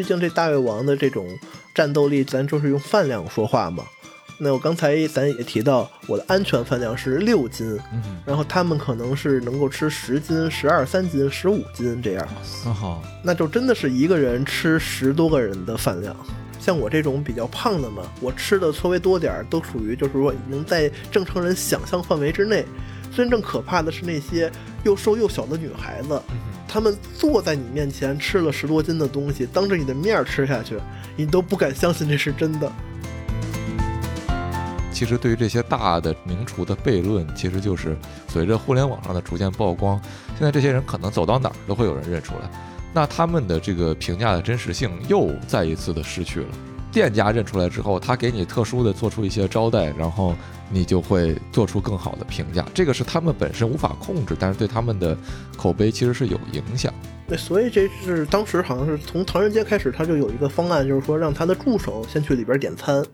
毕竟这大胃王的这种战斗力，咱就是用饭量说话嘛。那我刚才咱也提到，我的安全饭量是六斤，嗯，然后他们可能是能够吃十斤、十二三斤、十五斤这样，很好。那就真的是一个人吃十多个人的饭量。像我这种比较胖的嘛，我吃的稍微多点儿，都属于就是说已经在正常人想象范围之内。真正可怕的是那些又瘦又小的女孩子，她们坐在你面前吃了十多斤的东西，当着你的面儿吃下去，你都不敢相信这是真的。其实对于这些大的名厨的悖论，其实就是随着互联网上的逐渐曝光，现在这些人可能走到哪儿都会有人认出来，那他们的这个评价的真实性又再一次的失去了。店家认出来之后，他给你特殊的做出一些招待，然后你就会做出更好的评价。这个是他们本身无法控制，但是对他们的口碑其实是有影响。对，所以这是当时好像是从唐人街开始，他就有一个方案，就是说让他的助手先去里边点餐，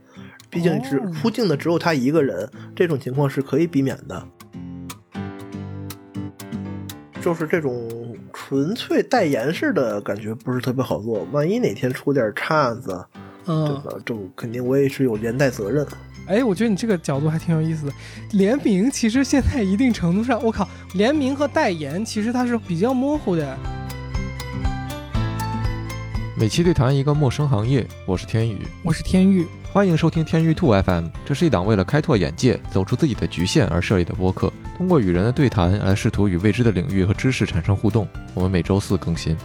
毕竟只哦出镜的只有他一个人，这种情况是可以避免的。就是这种纯粹代言式的感觉不是特别好做，万一哪天出点岔子，对嗯，吧？就肯定我也是有连带责任。哎，我觉得你这个角度还挺有意思的。联名其实现在一定程度上，我靠，联名和代言其实它是比较模糊的。每期对谈一个陌生行业，我是天宇，我是天域，欢迎收听天域兔 FM。这是一档为了开拓眼界、走出自己的局限而设立的播客，通过与人的对谈来试图与未知的领域和知识产生互动。我们每周四更新。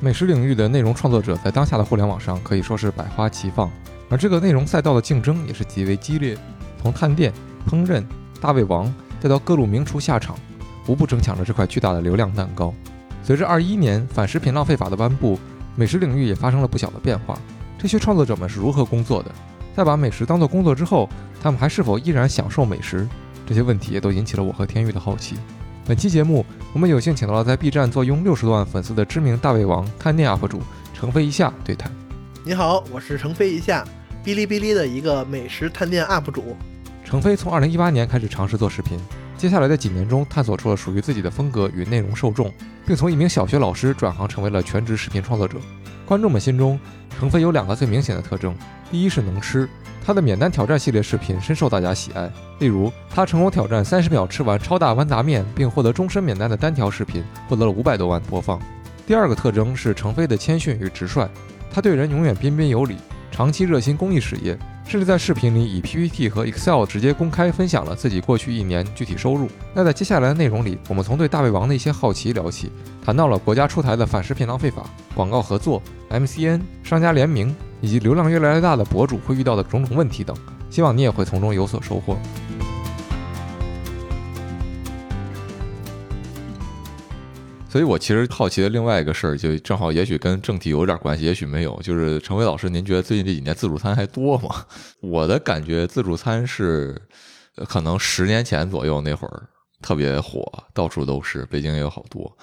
美食领域的内容创作者在当下的互联网上可以说是百花齐放，而这个内容赛道的竞争也是极为激烈。从探店、烹饪、大胃王，再到各路名厨下场，无不争抢着这块巨大的流量蛋糕。随着二一年反食品浪费法的颁布，美食领域也发生了不小的变化。这些创作者们是如何工作的？在把美食当做工作之后，他们还是否依然享受美食？这些问题也都引起了我和天宇的好奇。本期节目，我们有幸请到了在 B 站坐拥六十多万粉丝的知名大胃王探店 UP 主程飞一下对谈。你好，我是程飞一下，哔哩哔哩的一个美食探店 UP 主。程飞从2018年开始尝试做视频，接下来的几年中探索出了属于自己的风格与内容受众，并从一名小学老师转行成为了全职视频创作者。观众们心中，程飞有两个最明显的特征：第一是能吃，他的免单挑战系列视频深受大家喜爱，例如他成功挑战三十秒吃完超大豌杂面并获得终身免单的单条视频，获得了五百多万播放。第二个特征是程飞的谦逊与直率，他对人永远彬彬有礼，长期热心公益事业，甚至在视频里以 PPT 和 Excel 直接公开分享了自己过去一年具体收入。那在接下来的内容里，我们从对大胃王的一些好奇聊起，谈到了国家出台的反食品浪费法、广告合作、MCN、商家联名，以及流量越来越大的博主会遇到的种种问题等。希望你也会从中有所收获。所以，我其实好奇的另外一个事儿，就正好也许跟正题有点关系，也许没有。就是陈伟老师，您觉得最近这几年自助餐还多吗？我的感觉，自助餐是呃可能十年前左右那会儿特别火，到处都是，北京也有好多。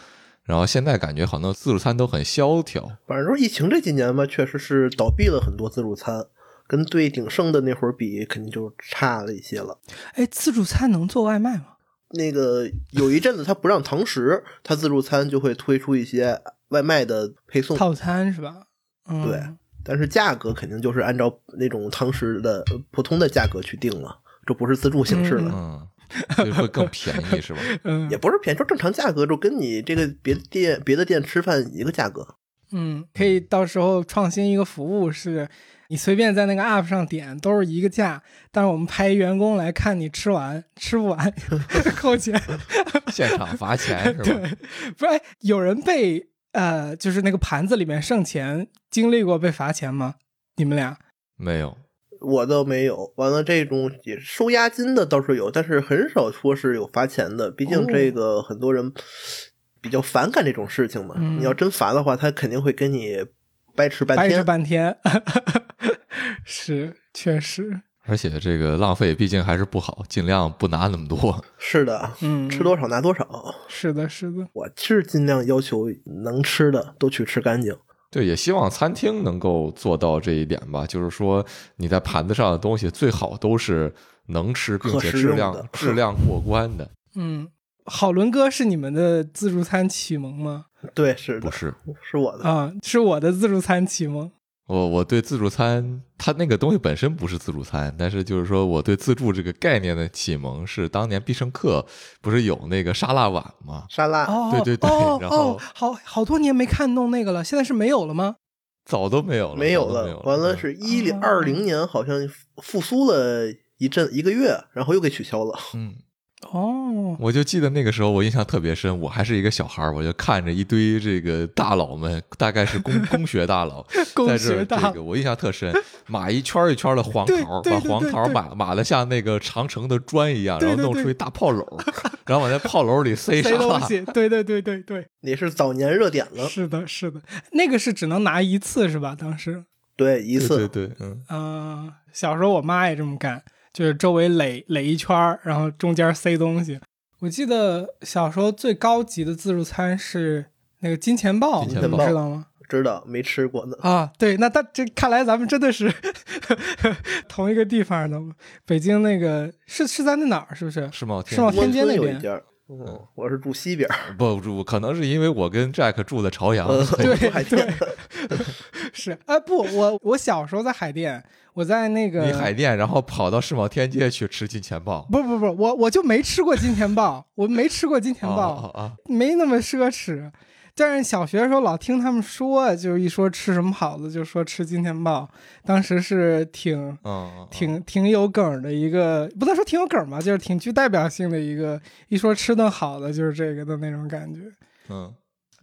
然后现在感觉好像自助餐都很萧条。反正说疫情这几年吧，确实是倒闭了很多自助餐，跟最鼎盛的那会儿比，肯定就差了一些了。哎，自助餐能做外卖吗？那个有一阵子他不让堂食，他自助餐就会推出一些外卖的配送，套餐是吧？嗯，对但是价格肯定就是按照那种堂食的呃普通的价格去定了，这不是自助形式了，嗯，就会更便宜是吧？嗯也不是便宜，就正常价格，就跟你这个别的店别的店吃饭一个价格。嗯，可以到时候创新一个服务，是你随便在那个 app 上点都是一个价，但是我们派一员工来看你吃完，吃不完 扣钱。现场罚钱是吧？对，不是哎有人被呃，就是那个盘子里面剩钱，经历过被罚钱吗？你们俩？没有。我倒没有，完了这种也收押金的倒是有，但是很少说是有罚钱的，毕竟这个很多人比较反感这种事情嘛。嗯你要真罚的话，他肯定会跟你掰扯半掰扯天。半天，是确实，而且这个浪费毕竟还是不好，尽量不拿那么多。是的，嗯，吃多少拿多少。是的，是的，我是尽量要求能吃的都去吃干净。对，也希望餐厅能够做到这一点吧。就是说，你在盘子上的东西最好都是能吃，并且质量质量过关的。嗯，好伦哥是你们的自助餐启蒙吗？对，是的，不是，是我的。啊，是我的自助餐启蒙。我我对自助餐，它那个东西本身不是自助餐，但是就是说我对自助这个概念的启蒙是当年必胜客不是有那个沙拉碗吗？沙拉，哦，对对对哦然后哦，好好多年没看弄那个了，现在是没有了吗？早都没有了，没有了。完了是一零哦二零年，好像复苏了一阵一个月，然后又给取消了。嗯，哦，我就记得那个时候我印象特别深，我还是一个小孩儿，我就看着一堆这个大佬们，大概是工工学大佬，在这儿这个我印象特深，码一圈一圈的黄桃把黄桃码码的像那个长城的砖一样，然后弄出一大炮篓，然后往那炮篓里塞沙拉。塞东西，对对对对对，你是早年热点了，是的，是的，那个是只能拿一次是吧？当时，对，一次。对对对，嗯，嗯、小时候我妈也这么干，就是周围垒垒一圈儿，然后中间塞东西。我记得小时候最高级的自助餐是那个金钱豹，你们知道吗？知道没吃过呢。啊，对，那他这看来咱们真的是 同一个地方的。北京那个是是在那哪儿？是不是？世贸天世贸天阶那边温村有一家，嗯，我是住西边儿，不住，可能是因为我跟 Jack 住在朝阳，对海淀对，是啊不，我我小时候在海淀，我在那个你海淀，然后跑到世贸天阶去吃金钱豹。不不不，我我就没吃过金钱豹，我没吃过金钱豹！没那么奢侈。但是小学的时候老听他们说，就是一说吃什么好的，就说吃金钱豹，当时是挺挺挺有梗的一个，不能说挺有梗吧，就是挺具代表性的一个。一说吃顿好的，就是这个的那种感觉。嗯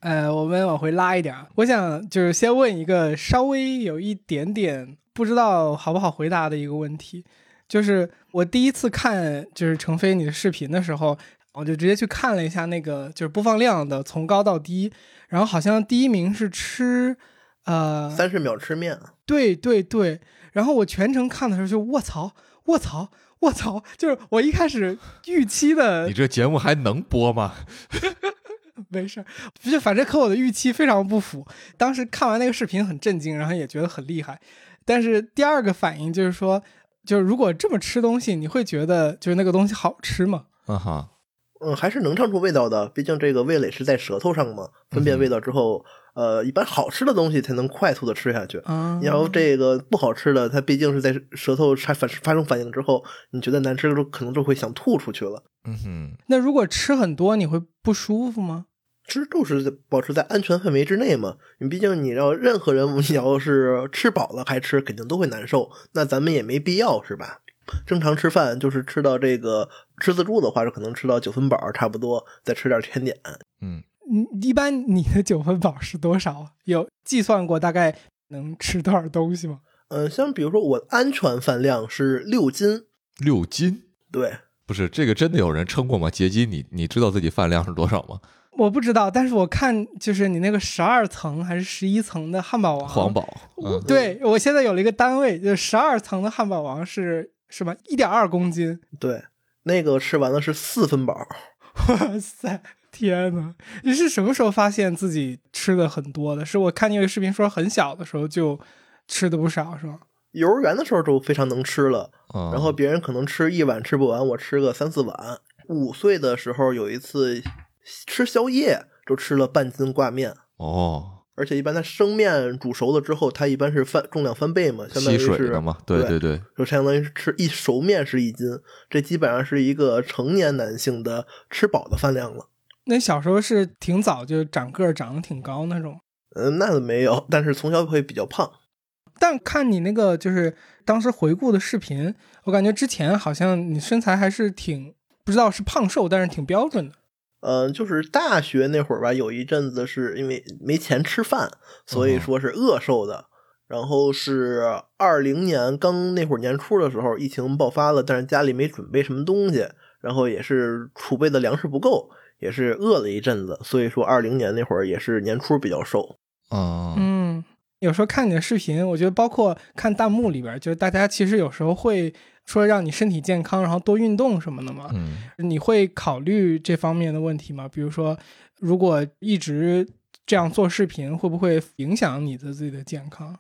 呃，我们往回拉一点儿，我想就是先问一个稍微有一点点不知道好不好回答的一个问题，就是我第一次看就是程飞你的视频的时候，我就直接去看了一下那个就是播放量的从高到低，然后好像第一名是吃，呃，三十秒吃面，对对对，然后我全程看的时候就卧槽卧槽卧槽，就是我一开始预期的你这节目还能播吗？没事儿，就反正和我的预期非常不符。当时看完那个视频很震惊，然后也觉得很厉害。但是第二个反应就是说，就是如果这么吃东西，你会觉得就是那个东西好吃吗？啊哈，嗯，还是能尝出味道的。毕竟这个味蕾是在舌头上嘛，分辨味道之后，呃，一般好吃的东西才能快速的吃下去。嗯，然后这个不好吃的，它毕竟是在舌头发反发生反应之后，你觉得难吃的时候，可能就会想吐出去了。嗯哼，那如果吃很多，你会不舒服吗？吃就是保持在安全范围之内嘛。你毕竟你要任何人，你要是吃饱了还吃，肯定都会难受。那咱们也没必要是吧？正常吃饭就是吃到这个吃自助的话，是可能吃到九分饱差不多，再吃点甜点。嗯，你一般你的九分饱是多少？有计算过大概能吃多少东西吗？呃，像比如说我安全饭量是六斤，六斤对，不是这个真的有人称过吗？杰基，你你知道自己饭量是多少吗？我不知道，但是我看就是你那个十二层还是十一层的汉堡王，黄堡，嗯，对我现在有了一个单位，就是十二层的汉堡王是什么？一点二公斤，对，那个吃完了是四分饱。哇塞！天呐，你是什么时候发现自己吃的很多的？是我看你有个视频说很小的时候就吃的不少，是吗？幼儿园的时候就非常能吃了，嗯然后别人可能吃一碗吃不完，我吃个三四碗。五岁的时候有一次吃宵夜，就吃了半斤挂面，哦，而且一般它生面煮熟了之后，它一般是翻重量翻倍嘛，相当吸于是水的嘛，对对对对，就相当于是吃一熟面是一斤，这基本上是一个成年男性的吃饱的饭量了。那小时候是挺早就长个儿，长得挺高那种。嗯，那没有，但是从小会比较胖。但看你那个就是当时回顾的视频，我感觉之前好像你身材还是挺不知道是胖瘦，但是挺标准的。嗯，就是大学那会儿吧，有一阵子是因为没钱吃饭，所以说是饿瘦的。然后是二零年刚那会儿年初的时候，疫情爆发了，但是家里没准备什么东西，然后也是储备的粮食不够，也是饿了一阵子，所以说二零年那会儿也是年初比较瘦。嗯嗯，有时候看你的视频，我觉得包括看弹幕里边，就是大家其实有时候会说让你身体健康，然后多运动什么的嘛。嗯你会考虑这方面的问题吗？比如说，如果一直这样做视频，会不会影响你的自己的健康？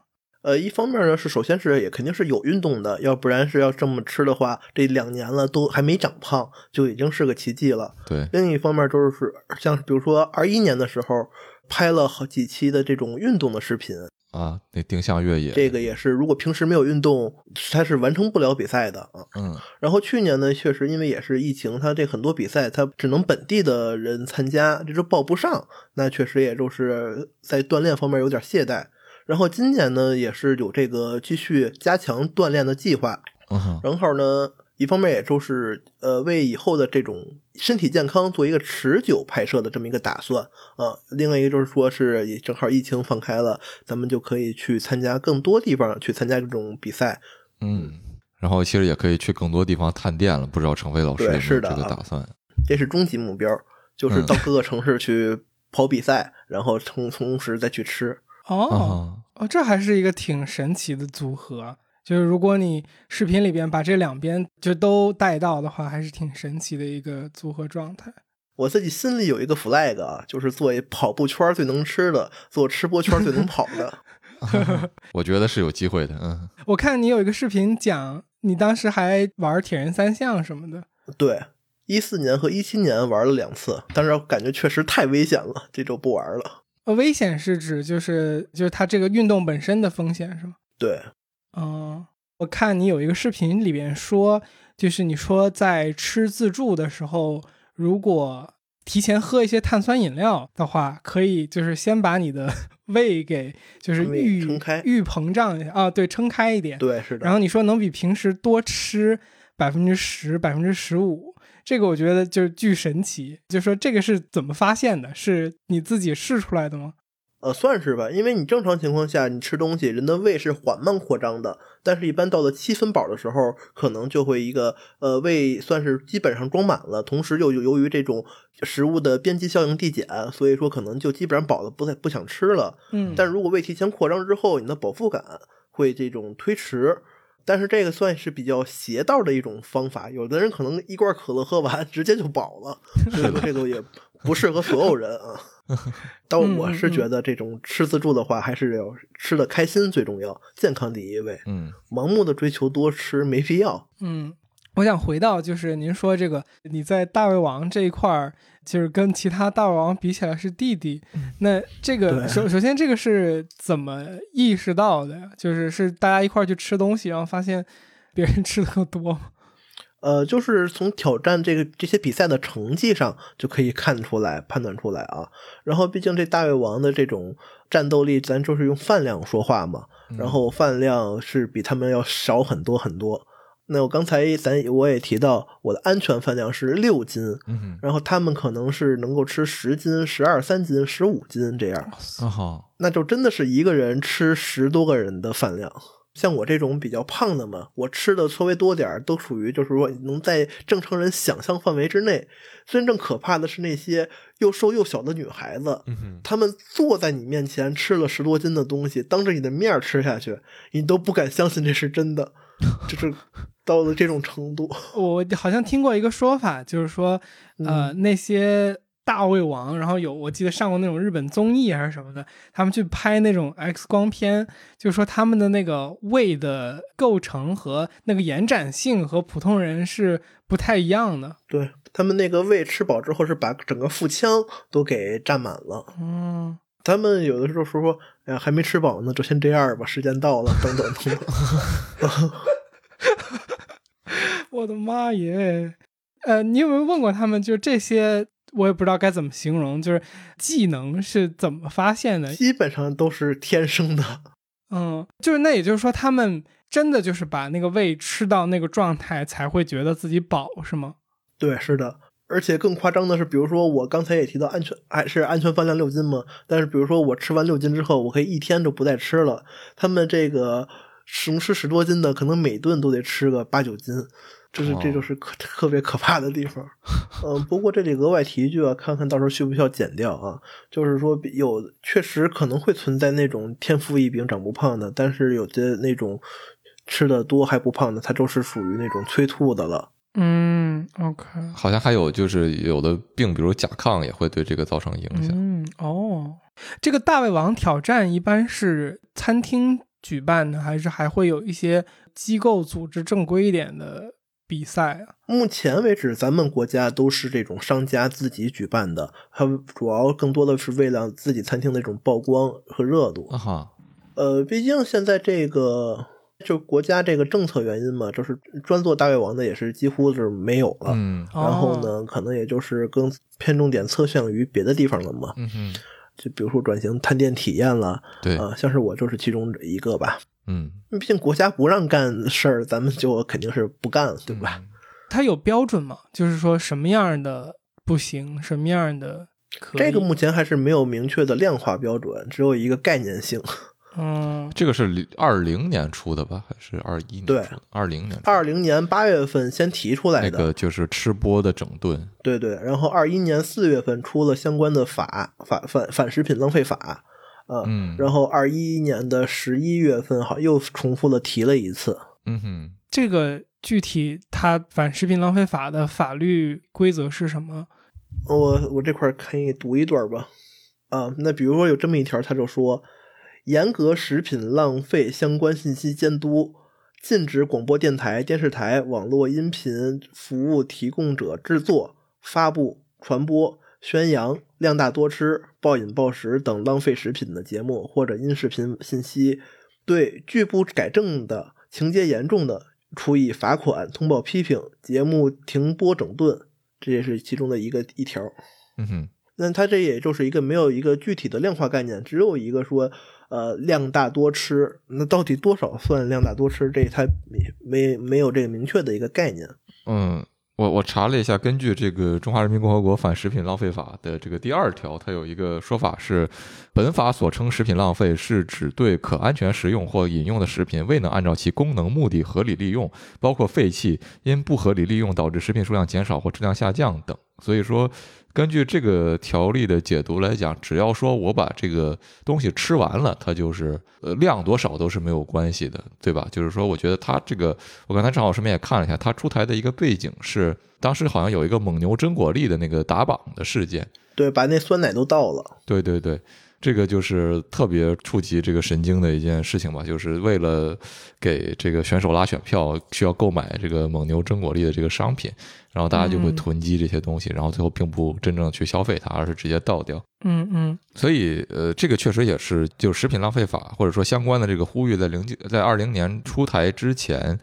呃，一方面呢是首先是也肯定是有运动的，要不然是要这么吃的话，这两年了都还没长胖，就已经是个奇迹了。对，另一方面就是像比如说二一年的时候拍了好几期的这种运动的视频，啊，那定向越野，这个也是如果平时没有运动，他是完成不了比赛的啊。嗯然后去年呢，确实因为也是疫情，它这很多比赛它只能本地的人参加，这就报不上，那确实也就是在锻炼方面有点懈怠。然后今年呢，也是有这个继续加强锻炼的计划，嗯哼，然后呢，一方面也就是呃为以后的这种身体健康做一个持久拍摄的这么一个打算啊。另外一个就是说是也正好疫情放开了，咱们就可以去参加更多地方去参加这种比赛。嗯，然后其实也可以去更多地方探店了，不知道程飞老师有没有对是的这个啊打算？这是终极目标，就是嗯到各个城市去跑比赛，然后同同时再去吃。哦啊，哦，这还是一个挺神奇的组合。就是如果你视频里边把这两边就都带到的话，还是挺神奇的一个组合状态。我自己心里有一个 flag 啊，就是做一跑步圈最能吃的，做吃播圈最能跑的。我觉得是有机会的，嗯，我看你有一个视频讲，你当时还玩铁人三项什么的。对，一四年和一七年玩了两次，但是感觉确实太危险了，这周不玩了。呃，危险是指就是就是它这个运动本身的风险是吗？对，嗯，我看你有一个视频里边说，就是你说在吃自助的时候，如果提前喝一些碳酸饮料的话，可以就是先把你的 胃给就是预撑开预膨胀一下啊，对，撑开一点。对，是的。然后你说能比平时多吃百分之十、百分之十五，这个我觉得就是巨神奇。就说这个是怎么发现的？是你自己试出来的吗？呃，算是吧，因为你正常情况下，你吃东西，人的胃是缓慢扩张的，但是一般到了七分饱的时候，可能就会一个呃胃算是基本上装满了，同时又由于这种食物的边际效应递减，所以说可能就基本上饱的，不太不想吃了。嗯，但如果胃提前扩张之后，你的饱腹感会这种推迟。但是这个算是比较邪道的一种方法，有的人可能一罐可乐喝完 直接就饱了，所以说这个也不适合所有人啊。但我是觉得这种吃自助的话，还是要吃的开心最重要，健康第一位。嗯盲目的追求多吃没必要。嗯，我想回到就是您说这个你在大胃王这一块儿，就是跟其他大胃王比起来是弟弟，那这个首首先这个是怎么意识到的呀？就是是大家一块儿去吃东西，然后发现别人 吃的更多吗？呃，就是从挑战这个这些比赛的成绩上就可以看出来、判断出来啊。然后，毕竟这大胃王的这种战斗力，咱就是用饭量说话嘛。然后饭量是比他们要少很多很多。那我刚才咱我也提到，我的安全饭量是六斤，嗯，然后他们可能是能够吃十斤、十二三斤、十五斤这样，那就真的是一个人吃十多个人的饭量。像我这种比较胖的嘛，我吃的稍微多点儿，都属于就是说能在正常人想象范围之内。真正可怕的是那些又瘦又小的女孩子，嗯，她们坐在你面前吃了十多斤的东西，当着你的面儿吃下去，你都不敢相信这是真的，就是到了这种程度。我好像听过一个说法，就是说，呃，那些大胃王，然后有我记得上过那种日本综艺还是什么的，他们去拍那种 X 光片，就是说他们的那个胃的构成和那个延展性和普通人是不太一样的。对他们那个胃吃饱之后是把整个腹腔都给占满了。嗯，他们有的时候说说，哎呀，还没吃饱呢，就先这样吧，时间到了，等等等等。我的妈耶！呃，你有没有问过他们，就是这些，我也不知道该怎么形容，就是技能是怎么发现的？基本上都是天生的。嗯，就是那也就是说，他们真的就是把那个胃吃到那个状态，才会觉得自己饱，是吗？对，是的。而且更夸张的是，比如说我刚才也提到安全还是安全饭量六斤嘛，但是比如说我吃完六斤之后，我可以一天就不再吃了。他们这个能吃十多斤的，可能每顿都得吃个八九斤，这是哦这就是可 特别可怕的地方。嗯，不过这里额外提一句啊，看看到时候需不需要剪掉啊？就是说有确实可能会存在那种天赋异禀长不胖的，但是有的那种吃的多还不胖的，它就是属于那种催吐的了。嗯，OK，好像还有就是有的病，比如甲亢也会对这个造成影响。嗯，哦，这个大胃王挑战一般是餐厅举办的，还是还会有一些机构组织正规一点的比赛啊？目前为止，咱们国家都是这种商家自己举办的，它主要更多的是为了自己餐厅的一种曝光和热度。啊哈，呃，毕竟现在这个就国家这个政策原因嘛，就是专做大胃王的也是几乎是没有了。嗯然后哦呢，可能也就是更偏重点侧向于别的地方了嘛，嗯哼，就比如说转型探店体验了，对，啊、像是我就是其中一个吧。嗯，毕竟国家不让干事儿，咱们就肯定是不干了，对吧？嗯？它有标准吗？就是说什么样的不行，什么样的可以？这个目前还是没有明确的量化标准，只有一个概念性。嗯，这个是二零年出的吧，还是二一年对？二零年二零年八月份先提出来的，那个就是吃播的整顿，对对，然后二一年四月份出了相关的法法反反食品浪费法，啊、嗯然后二一年的十一月份好又重复的提了一次。嗯哼，这个具体它反食品浪费法的法律规则是什么？我我这块儿可以读一段吧，啊，那比如说有这么一条，他就说，严格食品浪费相关信息监督，禁止广播电台、电视台、网络音频服务提供者制作、发布、传播、宣扬量大多吃、暴饮暴食等浪费食品的节目或者音视频信息，对拒不改正的、情节严重的，处以罚款、通报批评、节目停播整顿。这也是其中的一个一条。嗯哼，那它这也就是一个没有一个具体的量化概念，只有一个说，呃，量大多吃。那到底多少算量大多吃？这它没没没有这个明确的一个概念。嗯，我我查了一下，根据这个《中华人民共和国反食品浪费法》的这个第二条，它有一个说法是，本法所称食品浪费是指对可安全食用或饮用的食品未能按照其功能目的合理利用，包括废弃、因不合理利用导致食品数量减少或质量下降等。所以说，根据这个条例的解读来讲，只要说我把这个东西吃完了，它就是呃量多少都是没有关系的，对吧？就是说，我觉得它这个，我刚才正好顺便也看了一下，它出台的一个背景是，当时好像有一个蒙牛真果粒的那个打榜的事件，对，把那酸奶都倒了。对对对，这个就是特别触及这个神经的一件事情吧，就是为了给这个选手拉选票，需要购买这个蒙牛真果粒的这个商品，然后大家就会嗯囤积这些东西，然后最后并不真正去消费它，而是直接倒掉。嗯嗯所以，呃，这个确实也是，就食品浪费法或者说相关的这个呼吁，在零在二零年出台之前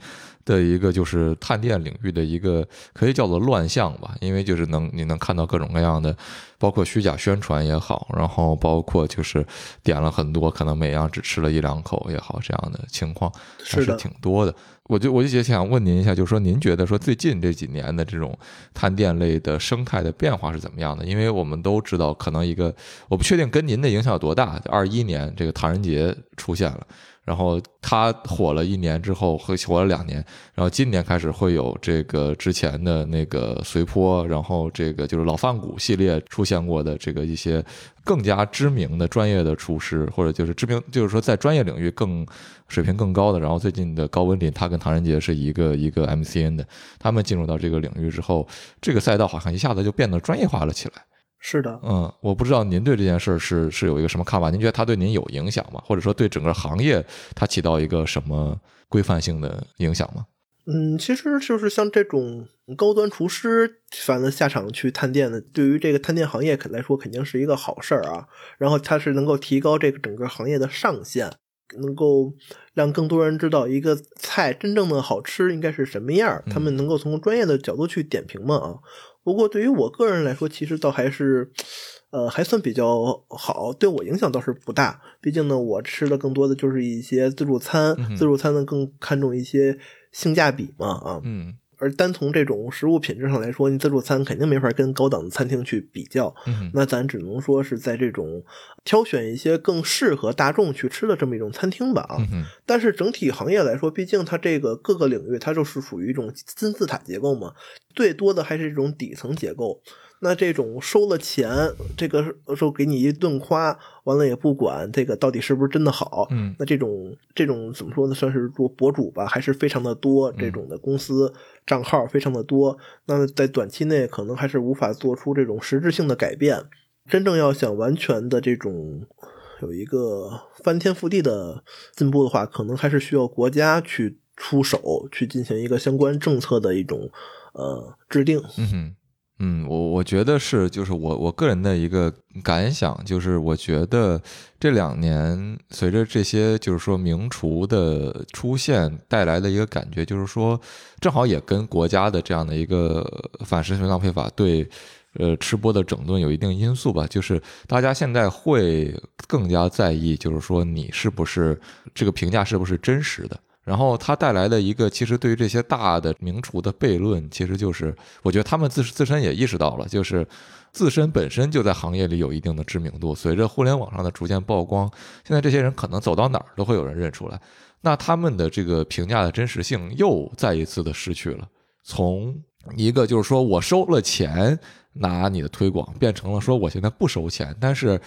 的一个就是探店领域的一个可以叫做乱象吧，因为就是能你能看到各种各样的，包括虚假宣传也好，然后包括就是点了很多，可能每样只吃了一两口也好，这样的情况还是挺多的。我就我就想问您一下，就是说您觉得说最近这几年的这种探店类的生态的变化是怎么样的？因为我们都知道，可能一个我不确定跟您的影响有多大。二一年这个唐人街出现了，然后他火了一年之后，会火了两年，然后今年开始会有这个之前的那个随坡，然后这个就是老饭骨系列出现过的这个一些更加知名的专业的厨师，或者就是知名，就是说在专业领域更水平更高的。然后最近的高文林，他跟唐人杰是一个一个 MCN 的，他们进入到这个领域之后，这个赛道好像一下子就变得专业化了起来。是的。嗯，我不知道您对这件事儿是是有一个什么看法？您觉得它对您有影响吗？或者说对整个行业它起到一个什么规范性的影响吗？嗯，其实就是像这种高端厨师，反正下场去探店的，对于这个探店行业来说，肯定是一个好事儿啊。然后它是能够提高这个整个行业的上限，能够让更多人知道一个菜真正的好吃应该是什么样儿，他们能够从专业的角度去点评嘛啊。不过对于我个人来说，其实倒还是，呃，还算比较好，对我影响倒是不大。毕竟呢，我吃的更多的就是一些自助餐，嗯自助餐呢更看重一些性价比嘛啊。嗯而单从这种食物品质上来说，你自助餐肯定没法跟高档的餐厅去比较。嗯那咱只能说是在这种挑选一些更适合大众去吃的这么一种餐厅吧啊。嗯但是整体行业来说，毕竟它这个各个领域它就是属于一种金字塔结构嘛，最多的还是这种底层结构。那这种收了钱，这个时候给你一顿夸，完了也不管这个到底是不是真的好，嗯那这种这种怎么说呢？算是做博主吧，还是非常的多。这种的公司账号非常的多，那在短期内可能还是无法做出这种实质性的改变。真正要想完全的这种有一个翻天覆地的进步的话，可能还是需要国家去出手，去进行一个相关政策的一种呃制定。嗯哼，嗯，我我觉得是，就是我我个人的一个感想，就是我觉得这两年随着这些就是说名厨的出现带来的一个感觉，就是说正好也跟国家的这样的一个反食品浪费法对。呃，吃播的整顿有一定因素吧，就是大家现在会更加在意，就是说你是不是这个评价是不是真实的。然后它带来的一个，其实对于这些大的名厨的悖论，其实就是我觉得他们自自身也意识到了，就是自身本身就在行业里有一定的知名度。随着互联网上的逐渐曝光，现在这些人可能走到哪儿都会有人认出来，那他们的这个评价的真实性又再一次的失去了。从一个就是说我收了钱。拿你的推广变成了说我现在不收钱，但是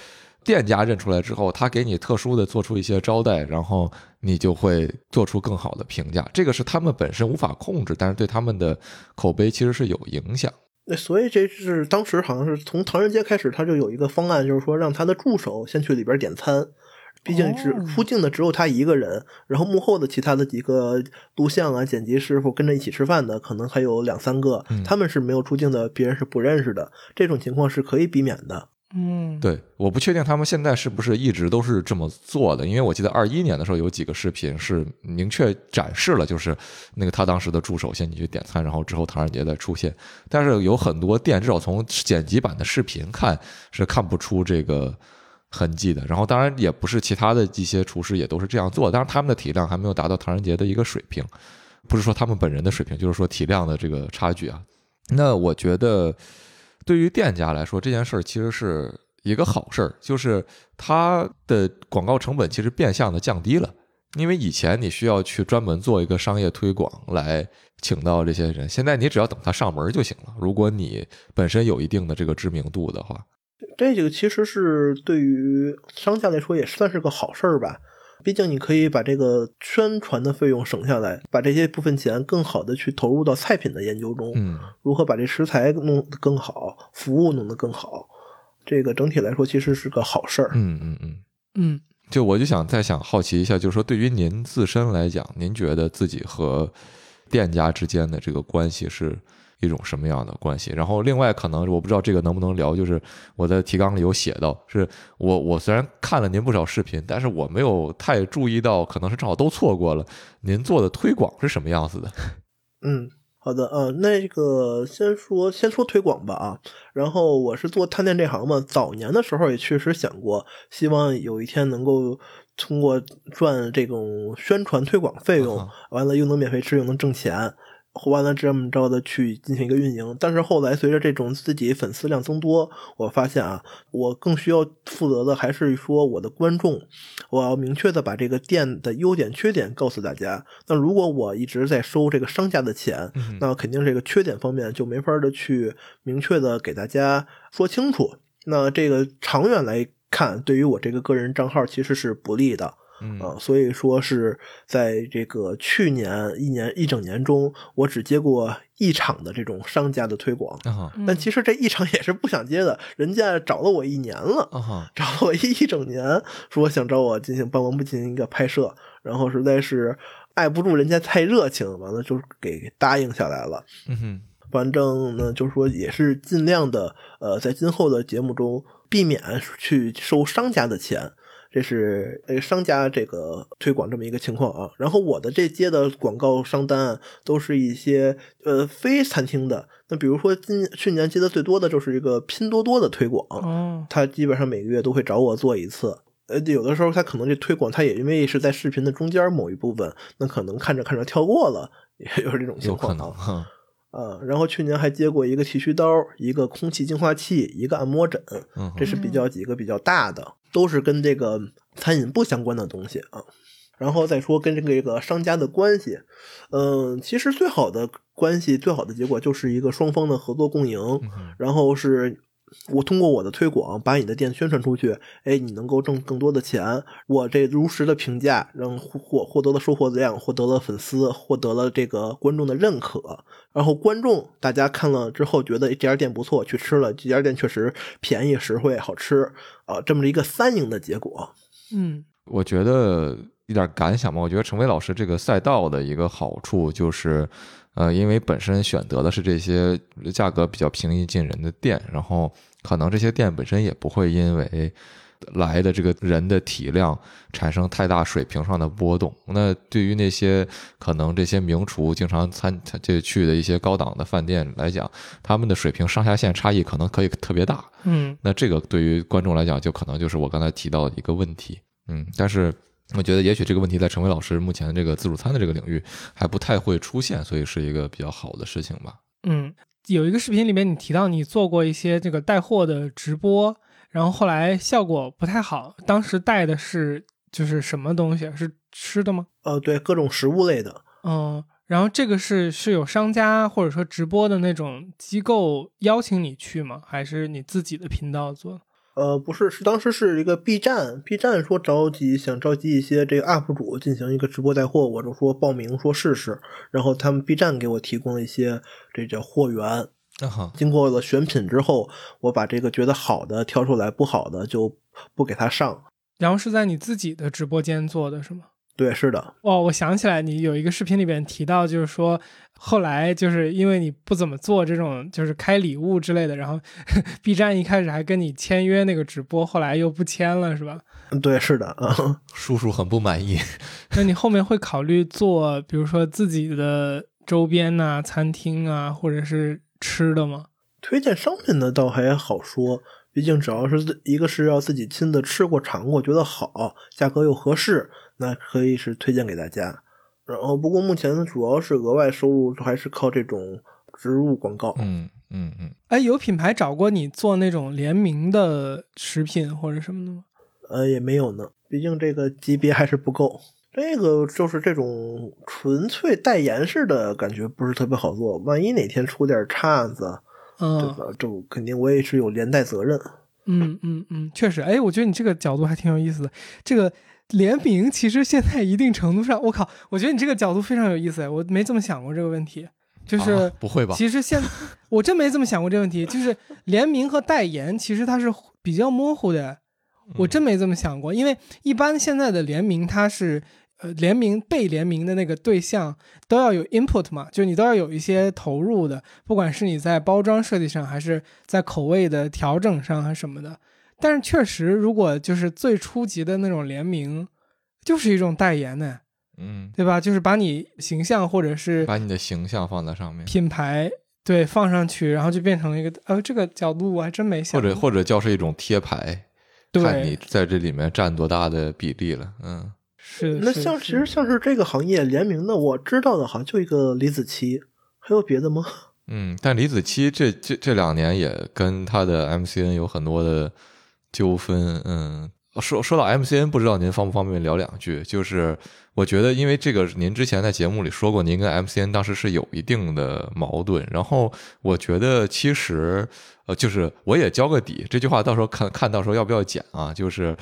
店家认出来之后，他给你特殊的做出一些招待，然后你就会做出更好的评价。这个是他们本身无法控制，但是对他们的口碑其实是有影响。那所以这是当时好像是从唐人街开始，他就有一个方案，就是说让他的助手先去里边点餐。毕竟只出镜的只有他一个人，然后幕后的其他的几个录像啊、剪辑师傅跟着一起吃饭的，可能还有两三个，他们是没有出镜的，别人是不认识的。这种情况是可以避免的。嗯，对，我不确定他们现在是不是一直都是这么做的，因为我记得二一年的时候有几个视频是明确展示了，就是那个他当时的助手先进去点餐，然后之后唐人街再出现。但是有很多店，至少从剪辑版的视频看是看不出这个。痕迹的，然后当然也不是其他的一些厨师也都是这样做，但是他们的体量还没有达到唐人街的一个水平，不是说他们本人的水平，就是说体量的这个差距啊。那我觉得对于店家来说，这件事儿其实是一个好事儿，就是它的广告成本其实变相的降低了，因为以前你需要去专门做一个商业推广来请到这些人，现在你只要等他上门就行了。如果你本身有一定的这个知名度的话。这几个其实是对于商家来说也算是个好事儿吧，毕竟你可以把这个宣传的费用省下来，把这些部分钱更好的去投入到菜品的研究中，嗯，如何把这食材弄得更好，服务弄得更好，这个整体来说其实是个好事儿。嗯嗯嗯嗯，就我就想再想好奇一下，就是说对于您自身来讲，您觉得自己和店家之间的这个关系是？一种什么样的关系？然后另外可能我不知道这个能不能聊，就是我在提纲里有写到，是我我虽然看了您不少视频，但是我没有太注意到，可能是正好都错过了您做的推广是什么样子的。嗯，好的，呃，那个先说先说推广吧啊。然后我是做探店这行嘛，早年的时候也确实想过，希望有一天能够通过赚这种宣传推广费用，完了又能免费吃又能挣钱。完了这么着的去进行一个运营，但是后来随着这种自己粉丝量增多，我发现啊，我更需要负责的还是说我的观众，我要明确的把这个店的优点缺点告诉大家。那如果我一直在收这个商家的钱，那肯定这个缺点方面就没法的去明确的给大家说清楚。那这个长远来看，对于我这个个人账号其实是不利的。嗯所以说是在这个去年一年一整年中，我只接过一场的这种商家的推广。但其实这一场也是不想接的，人家找了我一年了，找了我一一整年，说想找我进行帮忙进行一个拍摄，然后实在是爱不住人家太热情，完了就给答应下来了。嗯哼，反正呢，就是说也是尽量的，呃，在今后的节目中避免去收商家的钱。这是呃商家这个推广这么一个情况啊，然后我的这接的广告商单都是一些呃非餐厅的，那比如说今去年接的最多的就是一个拼多多的推广，哦，他基本上每个月都会找我做一次，呃有的时候他可能这推广他也因为是在视频的中间某一部分，那可能看着看着跳过了，也有这种情况啊。啊，然后去年还接过一个剃须刀，一个空气净化器，一个按摩枕，这是比较几个比较大的，都是跟这个餐饮不相关的东西啊。然后再说跟这个这个商家的关系，嗯，其实最好的关系，最好的结果就是一个双方的合作共赢，然后是。我通过我的推广把你的店宣传出去，哎，你能够挣更多的钱。我这如实的评价，让获获得了收获量，获得了粉丝，获得了这个观众的认可。然后观众大家看了之后觉得这家店不错，去吃了，这家店确实便宜、实惠、好吃啊，这么一个三赢的结果。嗯我觉得一点感想吧，我觉得成为老师这个赛道的一个好处就是，呃，因为本身选择的是这些价格比较平易近人的店，然后可能这些店本身也不会因为来的这个人的体量产生太大水平上的波动。那对于那些可能这些名厨经常参就去的一些高档的饭店来讲，他们的水平上下限差异可能可以特别大。嗯那这个对于观众来讲，就可能就是我刚才提到的一个问题。嗯，但是我觉得也许这个问题在陈伟老师目前这个自助餐的这个领域还不太会出现，所以是一个比较好的事情吧。嗯，有一个视频里面你提到你做过一些这个带货的直播，然后后来效果不太好，当时带的是就是什么东西啊？是吃的吗？呃，对，各种食物类的，嗯，然后这个是是有商家或者说直播的那种机构邀请你去吗？还是你自己的频道做？呃，不是，是当时是一个 B 站，B 站说着急想召集一些这个 UP 主进行一个直播带货，我就说报名说试试，然后他们 B 站给我提供了一些这叫货源，那好，经过了选品之后，我把这个觉得好的挑出来，不好的就不给他上。然后是在你自己的直播间做的是吗？对，是的，哦，我想起来，你有一个视频里边提到，就是说后来就是因为你不怎么做这种就是开礼物之类的，然后 B 站一开始还跟你签约那个直播，后来又不签了，是吧？嗯对，是的啊。叔叔很不满意。那你后面会考虑做，比如说自己的周边呐、餐厅啊，或者是吃的吗？推荐商品呢倒还好说，毕竟只要是一个是要自己亲自吃过尝过，觉得好，价格又合适，那可以是推荐给大家。然后不过目前呢，主要是额外收入还是靠这种植入广告。嗯嗯嗯，哎，有品牌找过你做那种联名的食品或者什么的吗？呃，也没有呢，毕竟这个级别还是不够。这个就是这种纯粹代言式的感觉不是特别好做，万一哪天出点岔子，对嗯吧？这肯定我也是有连带责任。嗯嗯嗯，确实，哎，我觉得你这个角度还挺有意思的。这个联名其实现在一定程度上，我靠，我觉得你这个角度非常有意思，哎，我没这么想过这个问题。就是、啊不会吧？其实现我真没这么想过这个问题，就是联名和代言其实它是比较模糊的，我真没这么想过，因为一般现在的联名它是。呃，联名被联名的那个对象都要有 input 嘛，就你都要有一些投入的，不管是你在包装设计上，还是在口味的调整上，还是什么的。但是确实，如果就是最初级的那种联名，就是一种代言呢，嗯，对吧？就是把你形象或者是把你的形象放在上面，品牌对放上去，然后就变成了一个呃，这个角度我还真没想过。或者或者叫是一种贴牌，看你在这里面占多大的比例了。嗯，是是那像其实像是这个行业联名的，我知道的好像就一个李子柒，还有别的吗？嗯，但李子柒这这这两年也跟他的 MCN 有很多的纠纷。嗯，说说到 MCN，不知道您方不方便聊两句？就是我觉得，因为这个您之前在节目里说过，您跟 MCN 当时是有一定的矛盾。然后我觉得其实呃，就是我也交个底，这句话到时候看看到时候要不要剪啊？就是、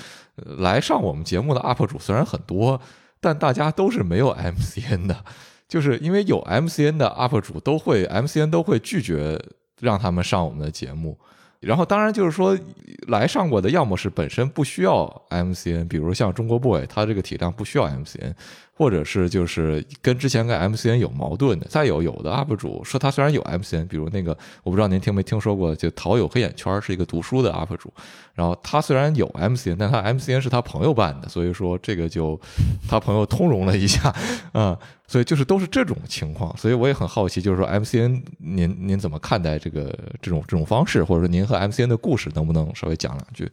来上我们节目的 UP 主虽然很多，但大家都是没有 MCN 的。就是因为有 MCN 的 UP 主都会 MCN 都会拒绝让他们上我们的节目，然后当然就是说来上过的，要么是本身不需要 MCN，比如像中国 boy，他这个体量不需要 MCN，或者是就是跟之前跟 MCN 有矛盾的。再有有的 UP 主说他虽然有 MCN，比如那个我不知道您听没听说过，就陶有黑眼圈是一个读书的 UP 主，然后他虽然有 MCN，但他 MCN 是他朋友办的，所以说这个就他朋友通融了一下，啊、所以就是都是这种情况，所以我也很好奇，就是说 MCN 您您怎么看待这个这种这种方式，或者说您和 MCN 的故事，能不能稍微讲两句？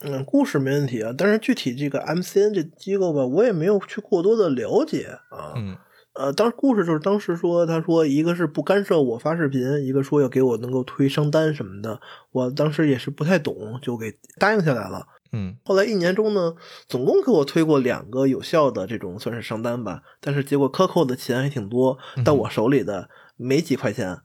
嗯，故事没问题啊，但是具体这个 MCN 这机构吧，我也没有去过多的了解啊。嗯呃，当时故事就是当时说，他说一个是不干涉我发视频，一个说要给我能够推商单什么的，我当时也是不太懂，就给答应下来了。嗯后来一年中呢，总共给我推过两个有效的这种算是商单吧，但是结果克扣的钱还挺多，到我手里的没几块钱。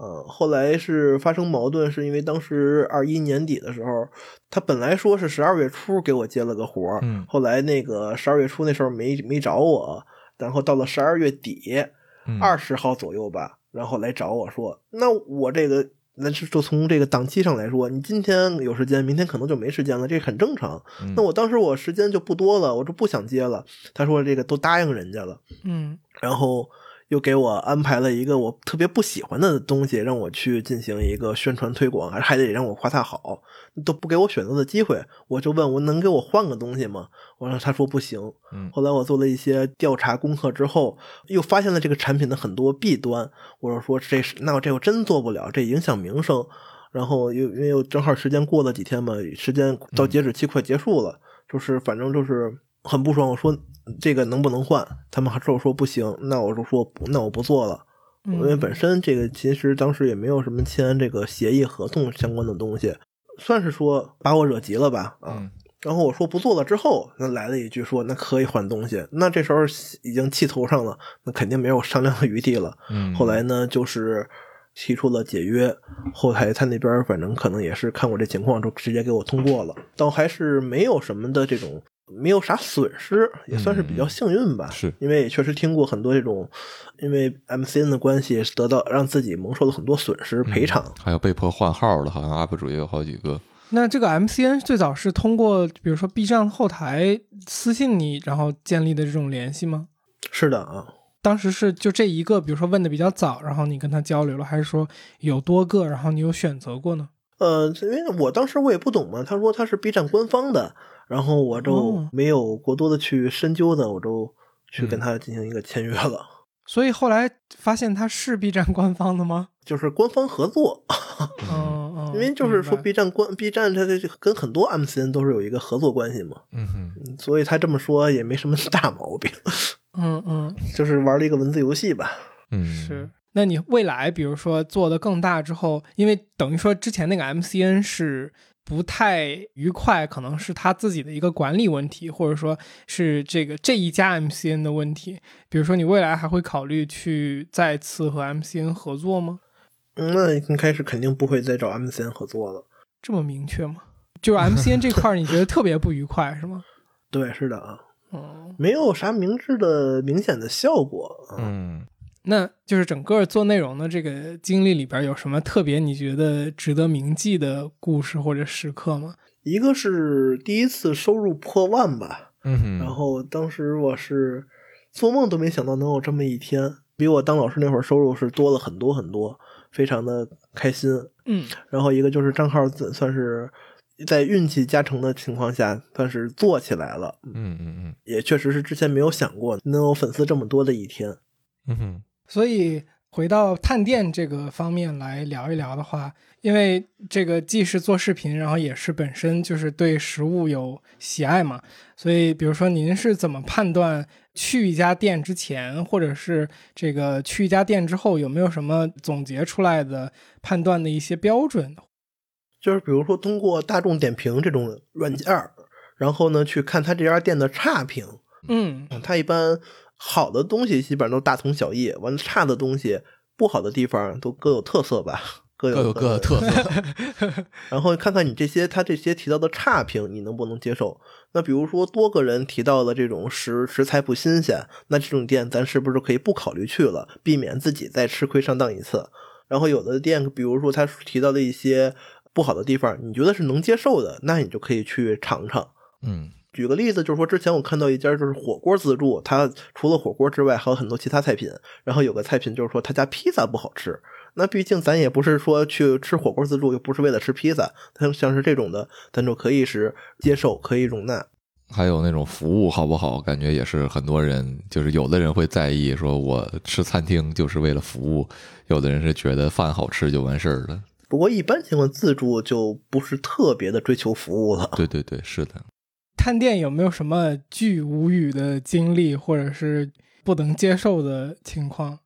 呃，后来是发生矛盾，是因为当时二一年底的时候，他本来说是十二月初给我接了个活儿，嗯后来那个十二月初那时候没没找我，然后到了十二月底嗯二十号左右吧，然后来找我说，那我这个那是就从这个档期上来说，你今天有时间，明天可能就没时间了，这很正常。嗯那我当时我时间就不多了，我就不想接了。他说这个都答应人家了，嗯然后又给我安排了一个我特别不喜欢的东西，让我去进行一个宣传推广，还还得让我夸他好，都不给我选择的机会。我就问我能给我换个东西吗？我说他说不行。嗯后来我做了一些调查功课之后，又发现了这个产品的很多弊端。我就说这是那我这我真做不了，这影响名声。然后又因为又正好时间过了几天嘛，时间到截止期快结束了，就是反正就是很不爽。我说这个能不能换？他们还是说不行。那我就说不那我不做了。因为嗯本身这个其实当时也没有什么签这个协议合同相关的东西，算是说把我惹急了吧啊。嗯然后我说不做了之后，那来了一句说那可以换东西。那这时候已经气头上了，那肯定没有商量的余地了。嗯，后来呢，就是提出了解约，后台他那边反正可能也是看我这情况，就直接给我通过了，倒还是没有什么的这种。没有啥损失，也算是比较幸运吧。是因为也确实听过很多这种，因为 MCN 的关系得到让自己蒙受了很多损失赔偿。还有被迫换号的，好像 UP 主也有好几个。那这个 MCN 最早是通过比如说 B 站后台私信你，然后建立的这种联系吗？是的啊，当时是就这一个，比如说问的比较早，然后你跟他交流了，还是说有多个，然后你有选择过呢？呃，因为我当时我也不懂嘛，他说他是 B 站官方的，然后我就哦没有过多的去深究的，我就去跟他进行一个签约了，所以后来发现他是 B 站官方的吗？就是官方合作。嗯嗯，因为就是说 B 站官 B 站它这跟很多 MCN 都是有一个合作关系嘛，嗯哼，嗯所以他这么说也没什么大毛病，嗯嗯就是玩了一个文字游戏吧。嗯是。那你未来比如说做的更大之后，因为等于说之前那个 MCN 是不太愉快，可能是他自己的一个管理问题，或者说是这个这一家 MCN 的问题。比如说你未来还会考虑去再次和 MCN 合作吗？嗯，那一开始肯定不会再找 MCN 合作了。这么明确吗？就是 MCN 这块你觉得 特别不愉快是吗？对，是的啊，嗯，没有啥明智的明显的效果啊。嗯那就是整个做内容的这个经历里边有什么特别你觉得值得铭记的故事或者时刻吗？一个是第一次收入破万吧，嗯哼，然后当时我是做梦都没想到能有这么一天，比我当老师那会儿收入是多了很多很多，非常的开心。嗯然后一个就是账号自算是在运气加成的情况下，算是做起来了，嗯嗯嗯也确实是之前没有想过能有粉丝这么多的一天。嗯哼，所以回到探店这个方面来聊一聊的话，因为这个既是做视频，然后也是本身就是对食物有喜爱嘛，所以比如说您是怎么判断去一家店之前，或者是这个去一家店之后，有没有什么总结出来的判断的一些标准？就是比如说通过大众点评这种软件儿，然后呢去看他这家店的差评，嗯他一般好的东西基本上都大同小异，完了差的东西不好的地方都各有特色吧，各有各的特色。然后看看你这些他这些提到的差评，你能不能接受？那比如说多个人提到了这种食食材不新鲜，那这种店咱是不是可以不考虑去了，避免自己再吃亏上当一次？然后有的店，比如说他提到的一些不好的地方，你觉得是能接受的，那你就可以去尝尝。嗯举个例子，就是说之前我看到一家就是火锅自助，它除了火锅之外还有很多其他菜品，然后有个菜品就是说他家披萨不好吃。那毕竟咱也不是说去吃火锅自助，又不是为了吃披萨，像像是这种的，咱就可以是接受，可以容纳。还有那种服务好不好，感觉也是很多人，就是有的人会在意，说我吃餐厅就是为了服务，有的人是觉得饭好吃就完事儿了。不过一般情况自助就不是特别的追求服务了。对对对，是的。探店有没有什么巨无语的经历，或者是不能接受的情况？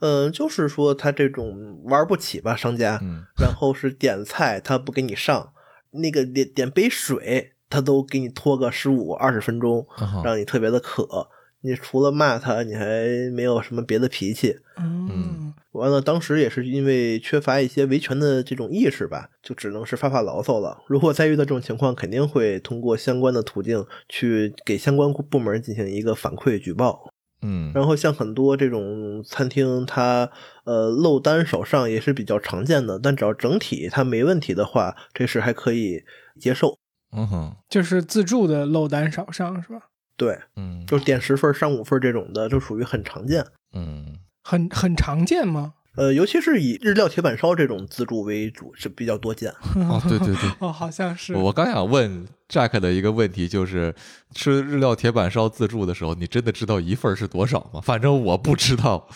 嗯，就是说他这种玩不起吧，商家，嗯然后是点菜他不给你上，那个点点杯水他都给你拖个十五二十分钟，啊让你特别的渴。你除了骂他，你还没有什么别的脾气。嗯完了，当时也是因为缺乏一些维权的这种意识吧，就只能是发发牢骚了。如果再遇到这种情况，肯定会通过相关的途径去给相关部门进行一个反馈举报。嗯然后像很多这种餐厅，它呃漏单少上也是比较常见的，但只要整体它没问题的话，这事还可以接受。嗯哼就是自助的漏单少上是吧？对，嗯就是点十份上五份这种的，就属于很常见。嗯很很常见吗？呃，尤其是以日料铁板烧这种自助为主是比较多见。哦对对对。哦，好像是我我刚想问 Jack 的一个问题，就是吃日料铁板烧自助的时候，你真的知道一份是多少吗？反正我不知道，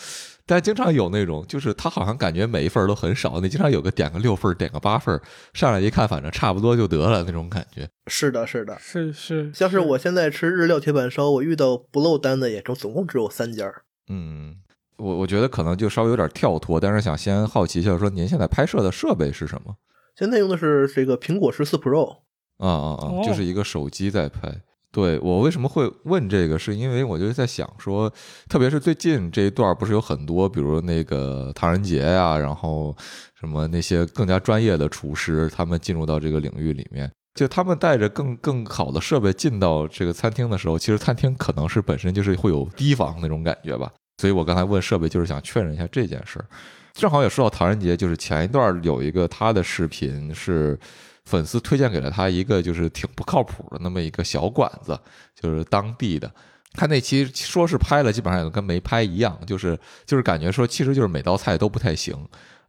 但经常有那种，就是他好像感觉每一份都很少，你经常有个点个六份，点个八份，上来一看，反正差不多就得了那种感觉。是的，是的。是是，像是我现在吃日料铁板烧，我遇到不漏单的也就总共只有三家。嗯，我我觉得可能就稍微有点跳脱，但是想先好奇一下，说您现在拍摄的设备是什么？现在用的是这个苹果十四 Pro，啊啊啊！哦就是一个手机在拍。对我为什么会问这个，是因为我就在想说，特别是最近这一段，不是有很多，比如那个唐人街呀、然后什么那些更加专业的厨师，他们进入到这个领域里面，就他们带着更更好的设备进到这个餐厅的时候，其实餐厅可能是本身就是会有提防那种感觉吧。所以我刚才问设备，就是想确认一下这件事儿。正好也说到唐人街，就是前一段有一个他的视频是粉丝推荐给了他一个就是挺不靠谱的那么一个小馆子，就是当地的。他那期说是拍了，基本上也跟没拍一样，就是就是感觉说其实就是每道菜都不太行。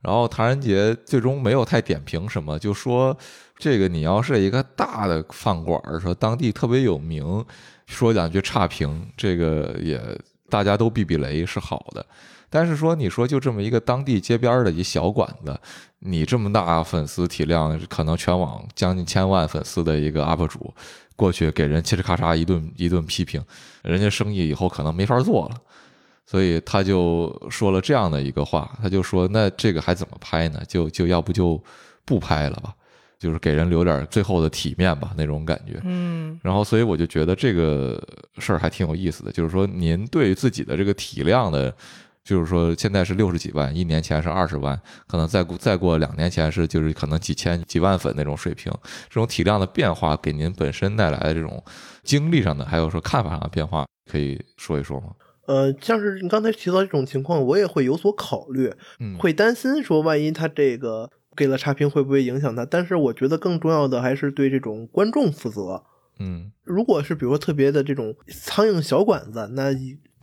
然后唐人街最终没有太点评什么，就说这个你要是一个大的饭馆，说当地特别有名，说两句差评，这个也大家都避避雷是好的。但是说你说就这么一个当地街边的一小馆子，你这么大粉丝体量，可能全网将近千万粉丝的一个 UP 主过去给人嘁哧咔嚓一顿一顿批评，人家生意以后可能没法做了。所以他就说了这样的一个话，他就说：“那这个还怎么拍呢？就就要不就不拍了吧，就是给人留点最后的体面吧，那种感觉。”嗯然后，所以我就觉得这个事儿还挺有意思的，就是说您对自己的这个体量的，就是说现在是六十几万，一年前是二十万，可能再过再过两年前是就是可能几千几万粉那种水平，这种体量的变化给您本身带来的这种经历上的，还有说看法上的变化，可以说一说吗？呃，像是你刚才提到这种情况，我也会有所考虑，嗯，会担心说万一他这个给了差评会不会影响他？但是我觉得更重要的还是对这种观众负责。嗯如果是比如说特别的这种苍蝇小馆子，那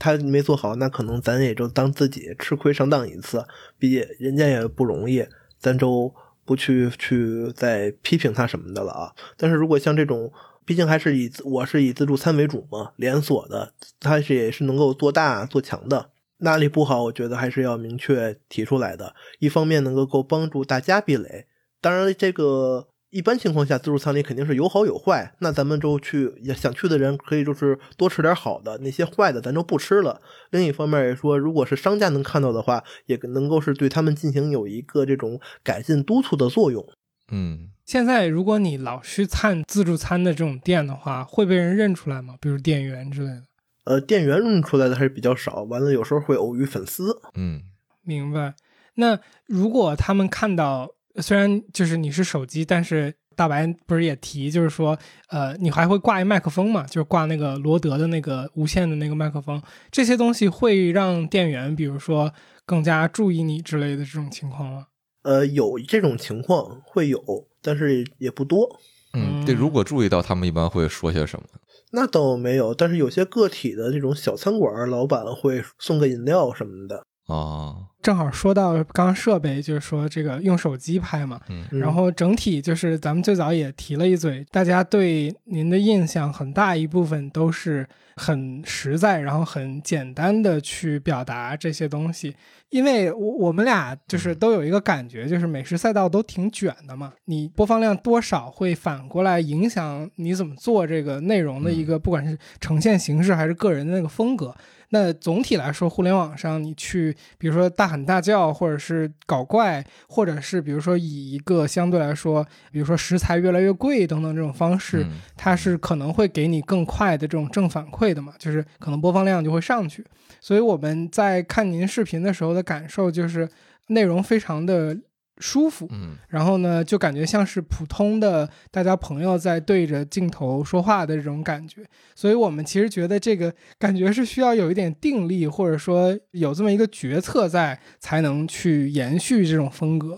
他没做好，那可能咱也就当自己吃亏上当一次，毕竟人家也不容易，咱就不去去再批评他什么的了啊。但是如果像这种，毕竟还是以我是以自助餐为主嘛，连锁的，它是也是能够做大做强的。哪里不好，我觉得还是要明确提出来的。一方面能够够帮助大家避雷，当然这个一般情况下自助餐里肯定是有好有坏，那咱们就去也想去的人可以就是多吃点好的，那些坏的咱就不吃了。另一方面也说，如果是商家能看到的话，也能够是对他们进行有一个这种改进督促的作用。嗯现在如果你老去餐自助餐的这种店的话，会被人认出来吗？比如店员之类的。呃，店员认出来的还是比较少，完了有时候会偶遇粉丝。嗯明白。那如果他们看到，虽然就是你是手机，但是大白不是也提，就是说，呃，你还会挂一麦克风嘛？就是挂那个罗德的那个无线的那个麦克风，这些东西会让店员，比如说更加注意你之类的这种情况吗？呃，有这种情况会有，但是也不多。嗯，对，如果注意到他们一般会说些什么？那倒没有，但是有些个体的这种小餐馆老板会送个饮料什么的。啊，正好说到刚刚设备，就是说这个用手机拍嘛，然后整体就是咱们最早也提了一嘴，大家对您的印象很大一部分都是很实在，然后很简单的去表达这些东西。因为我我们俩就是都有一个感觉，就是美食赛道都挺卷的嘛，你播放量多少会反过来影响你怎么做这个内容的一个，不管是呈现形式还是个人的那个风格。那总体来说，互联网上你去，比如说大喊大叫，或者是搞怪，或者是比如说以一个相对来说，比如说食材越来越贵等等这种方式，嗯它是可能会给你更快的这种正反馈的嘛，就是可能播放量就会上去。所以我们在看您视频的时候的感受就是内容非常的舒服。嗯然后呢，就感觉像是普通的大家朋友在对着镜头说话的这种感觉，所以我们其实觉得这个感觉是需要有一点定力，或者说有这么一个决策在，才能去延续这种风格。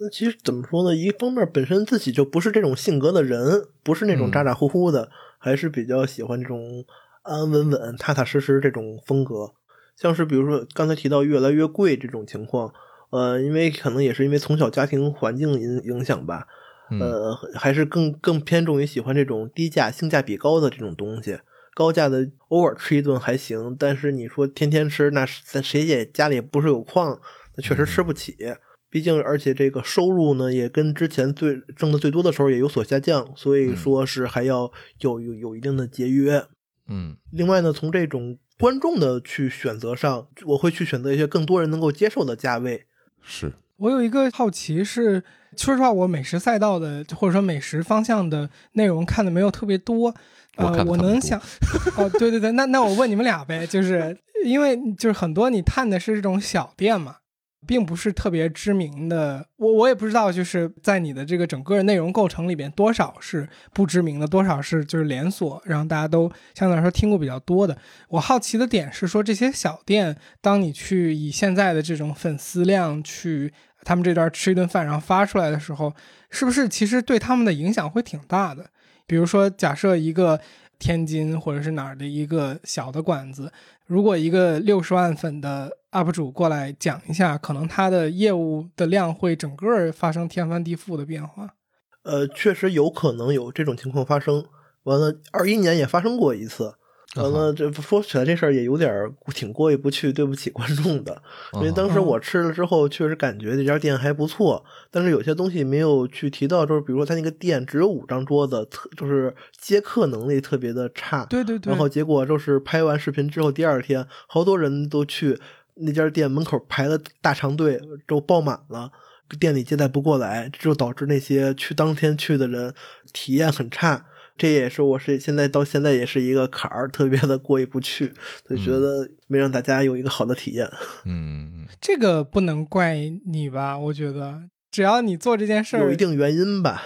那其实怎么说呢？一方面本身自己就不是这种性格的人，不是那种嗯咋咋呼呼的，还是比较喜欢这种安安稳稳、踏踏实实这种风格。像是比如说刚才提到越来越贵这种情况，呃，因为可能也是因为从小家庭环境影影响吧，嗯呃，还是更更偏重于喜欢这种低价、性价比高的这种东西。高价的偶尔吃一顿还行，但是你说天天吃，那咱谁也家里也不是有矿，那确实吃不起。毕竟，而且这个收入呢，也跟之前最挣的最多的时候也有所下降，所以说是还要有有有一定的节约。嗯另外呢，从这种观众的去选择上，我会去选择一些更多人能够接受的价位。是。我有一个好奇是，说实话，我美食赛道的或者说美食方向的内容看的没有特别多，呃我能想，哦，对对对，那那我问你们俩呗，就是因为就是很多你探的是这种小店嘛，并不是特别知名的，我我也不知道，就是在你的这个整个内容构成里边，多少是不知名的，多少是就是连锁，让大家都相对来说听过比较多的。我好奇的点是说，这些小店，当你去以现在的这种粉丝量去他们这段吃一顿饭，然后发出来的时候，是不是其实对他们的影响会挺大的？比如说，假设一个天津或者是哪儿的一个小的馆子，如果一个六十万粉的 UP 主过来讲一下，可能他的业务的量会整个发生天翻地覆的变化。呃，确实有可能有这种情况发生。完了，二一年也发生过一次。完了，这说起来这事儿也有点儿挺过意不去，对不起观众的。因为当时我吃了之后，确实感觉这家店还不错，但是有些东西没有去提到，就是比如说他那个店只有五张桌子，特就是接客能力特别的差。对对对，然后结果就是拍完视频之后，第二天好多人都去那家店门口排了大长队，都爆满了。店里接待不过来，这就导致那些去当天去的人体验很差。这也是我是现在到现在也是一个坎儿，特别的过意不去，就觉得没让大家有一个好的体验。嗯这个不能怪你吧？我觉得只要你做这件事儿，有一定原因吧，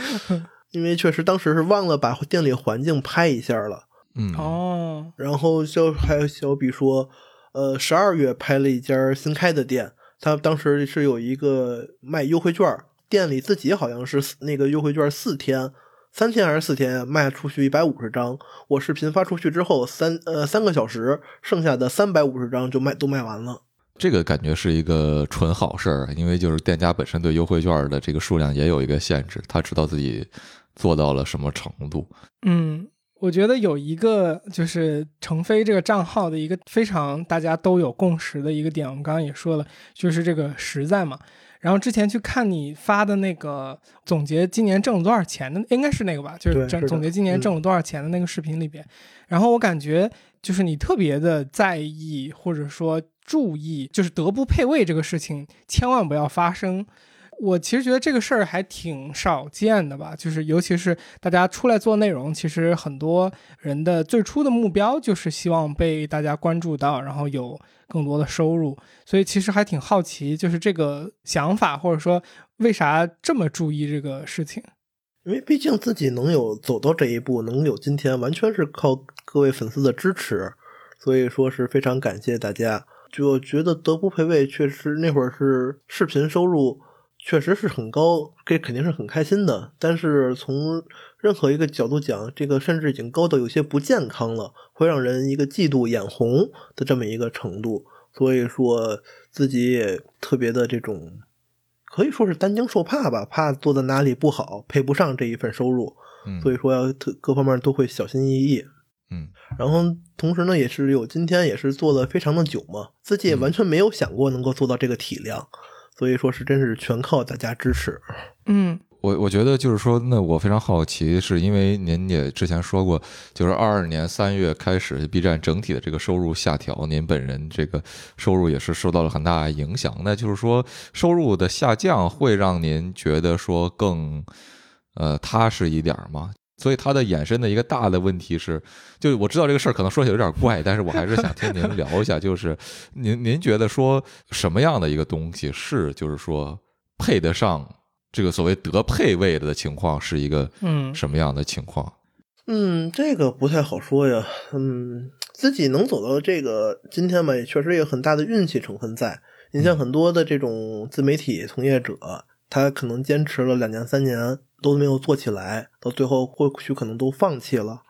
因为确实当时是忘了把店里环境拍一下了。嗯哦，然后就还有小比说，呃，十二月拍了一家新开的店，他当时是有一个卖优惠券，店里自己好像是那个优惠券四天。三天还是四天卖出去一百五十张，我视频发出去之后三呃三个小时，剩下的三百五十张就卖都卖完了。这个感觉是一个纯好事儿，因为就是店家本身对优惠券的这个数量也有一个限制，他知道自己做到了什么程度。嗯，我觉得有一个就是程飞这个账号的一个非常大家都有共识的一个点，我们刚刚也说了，就是这个实在嘛。然后之前去看你发的那个总结今年挣了多少钱的，应该是那个吧，就是总总结今年嗯挣了多少钱的那个视频里边。然后我感觉就是你特别的在意或者说注意，就是德不配位这个事情千万不要发生。我其实觉得这个事儿还挺少见的吧，就是尤其是大家出来做内容，其实很多人的最初的目标就是希望被大家关注到，然后有更多的收入，所以其实还挺好奇，就是这个想法或者说为啥这么注意这个事情。因为毕竟自己能有走到这一步，能有今天，完全是靠各位粉丝的支持，所以说是非常感谢大家。就觉得德不配位，确实那会儿是视频收入确实是很高，这肯定是很开心的。但是从任何一个角度讲，这个甚至已经高到有些不健康了，会让人一个嫉妒、眼红的这么一个程度。所以说自己也特别的这种。可以说是担惊受怕吧，怕做的哪里不好，配不上这一份收入，嗯，所以说要特各方面都会小心翼翼。嗯，然后同时呢，也是有今天也是做的非常的久嘛，自己也完全没有想过能够做到这个体量，所以说是真是全靠大家支持。嗯我我觉得就是说，那我非常好奇，是因为您也之前说过，就是二二年三月开始，B 站整体的这个收入下调，您本人这个收入也是受到了很大影响。那就是说，收入的下降会让您觉得说更呃踏实一点吗？所以它的衍生的一个大的问题是，就我知道这个事儿可能说起来有点怪，但是我还是想听您聊一下，就是您您觉得说什么样的一个东西是就是说。配得上这个所谓得配位的情况是一个嗯什么样的情况？嗯，这个不太好说呀。嗯，自己能走到这个今天吧，也确实有很大的运气成分在。你像很多的这种自媒体从业者，他可能坚持了两年三年都没有做起来，到最后或许可能都放弃了。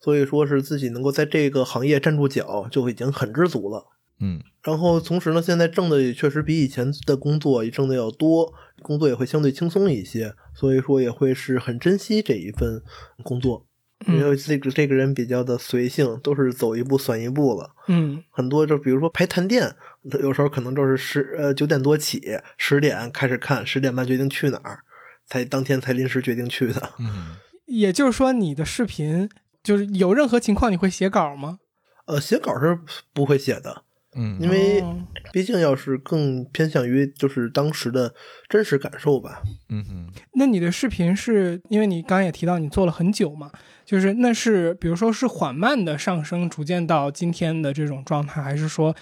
所以说是自己能够在这个行业站住脚，就已经很知足了。嗯然后同时呢，现在挣的也确实比以前的工作也挣的要多，工作也会相对轻松一些，所以说也会是很珍惜这一份工作。因嗯为这个这个人比较的随性，都是走一步算一步了。嗯很多就比如说排探店，有时候可能就是十呃九点多起，十点开始看，十点半决定去哪儿，才当天才临时决定去的。嗯也就是说，你的视频就是有任何情况你会写稿吗？呃，写稿是不会写的，嗯因为哦毕竟要是更偏向于就是当时的真实感受吧。嗯哼那你的视频是因为你刚刚也提到你做了很久嘛，就是那是比如说是缓慢的上升，逐渐到今天的这种状态，还是说，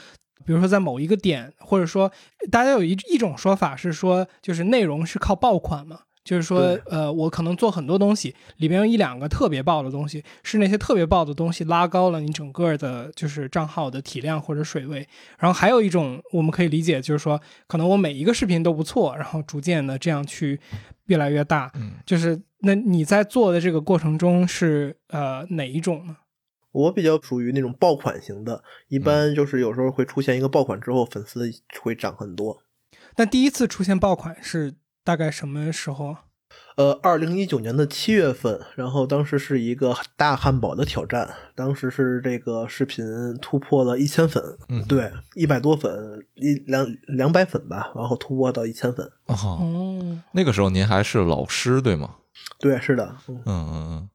比如说在某一个点，或者说大家有一一种说法是说，就是内容是靠爆款嘛？就是说，呃，我可能做很多东西，里边有一两个特别爆的东西，是那些特别爆的东西拉高了你整个的，就是账号的体量或者水位。然后还有一种我们可以理解，就是说，可能我每一个视频都不错，然后逐渐的这样去越来越大。嗯就是那你在做的这个过程中是呃哪一种呢？我比较属于那种爆款型的，一般就是有时候会出现一个爆款之后，粉丝会涨很多。那第一次出现爆款是大概什么时候？呃，二零一九年的七月份，然后当时是一个大汉堡的挑战，当时是这个视频突破了一千粉，嗯对，一百多粉，一两两百粉吧，然后突破到一千粉，哦，哦，那个时候您还是老师对吗？对，是的，嗯嗯嗯嗯，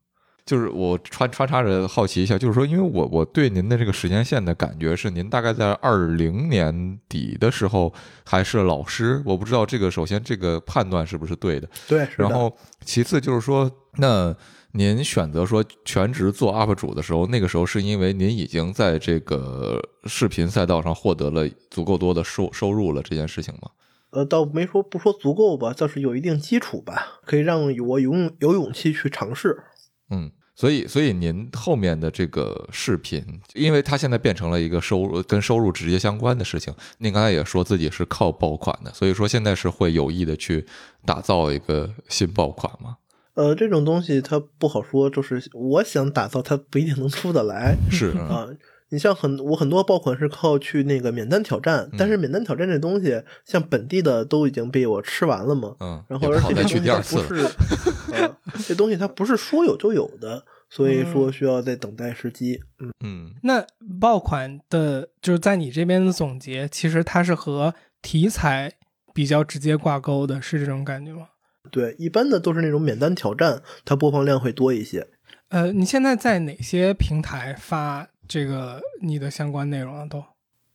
就是我穿穿插着好奇一下，就是说，因为我我对您的这个时间线的感觉是，您大概在二零年底的时候还是老师，我不知道这个首先这个判断是不是对的，对，然后其次就是说，那您选择说全职做 UP 主的时候，那个时候是因为您已经在这个视频赛道上获得了足够多的收收入了这件事情吗？呃，倒没说不说足够吧，倒是有一定基础吧，可以让我有勇有勇气去尝试。嗯，所以所以您后面的这个视频，因为它现在变成了一个收入跟收入直接相关的事情，您刚才也说自己是靠爆款的，所以说现在是会有意的去打造一个新爆款吗？呃，这种东西它不好说，就是我想打造，它不一定能出得来是嗯啊。你像很我很多爆款是靠去那个免单挑战，但是免单挑战这东西，像本地的都已经被我吃完了嘛。嗯，然后而且这东去第二次了。西它不是，呃，这东西它不是说有就有的，所以说需要再等待时机。嗯，嗯那爆款的，就是在你这边的总结，其实它是和题材比较直接挂钩的，是这种感觉吗？对，一般的都是那种免单挑战，它播放量会多一些。呃，你现在在哪些平台发这个你的相关内容啊？都？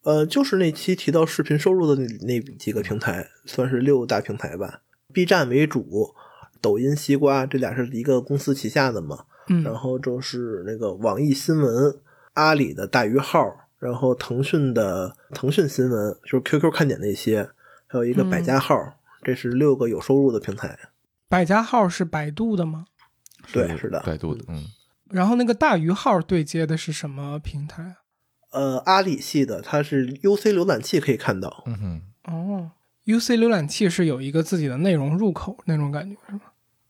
呃，就是那期提到视频收入的那那几个平台，算是六大平台吧。B 站为主，抖音、西瓜这俩是一个公司旗下的嘛。嗯然后就是那个网易新闻、阿里的大鱼号，然后腾讯的腾讯新闻，就是 QQ 看点那些，还有一个百家号，这是六个有收入的平台。百家号是百度的吗？对，是的，百度的，嗯然后那个大鱼号对接的是什么平台啊？呃，阿里系的它是 UC 浏览器可以看到，嗯哼，哦，UC 浏览器是有一个自己的内容入口那种感觉是吗？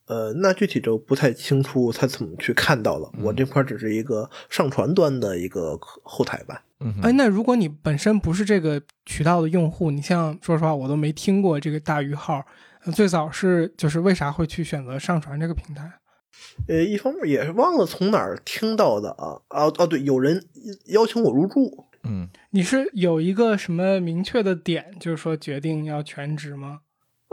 呃，那具体就不太清楚他怎么去看到了。我这块只是一个上传端的一个后台吧。哎，嗯哎，那如果你本身不是这个渠道的用户，你像说实话，我都没听过这个大鱼号。呃最早是就是为啥会去选择上传这个平台？呃，一方面也是忘了从哪儿听到的啊啊哦，对，有人邀请我入驻，嗯你是有一个什么明确的点，就是说决定要全职吗？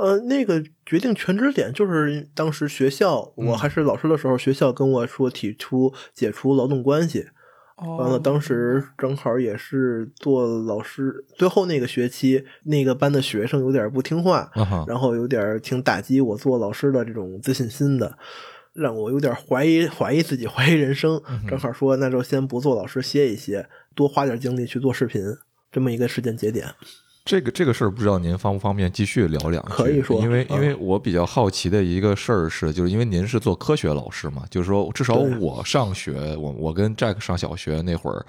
呃，那个决定全职点就是当时学校，嗯我还是老师的时候，学校跟我说提出解除劳动关系。哦，完了，当时正好也是做老师，最后那个学期，那个班的学生有点不听话，然后有点挺打击我做老师的这种自信心的，让我有点怀疑怀疑自己，怀疑人生。嗯正好说，那就先不做老师，歇一歇，多花点精力去做视频，这么一个时间节点。这个这个事儿不知道您方不方便继续聊两句？可以说因为嗯因为我比较好奇的一个事儿是，就是因为您是做科学老师嘛，就是说至少我上学，我我跟 Jack 上小学那会儿，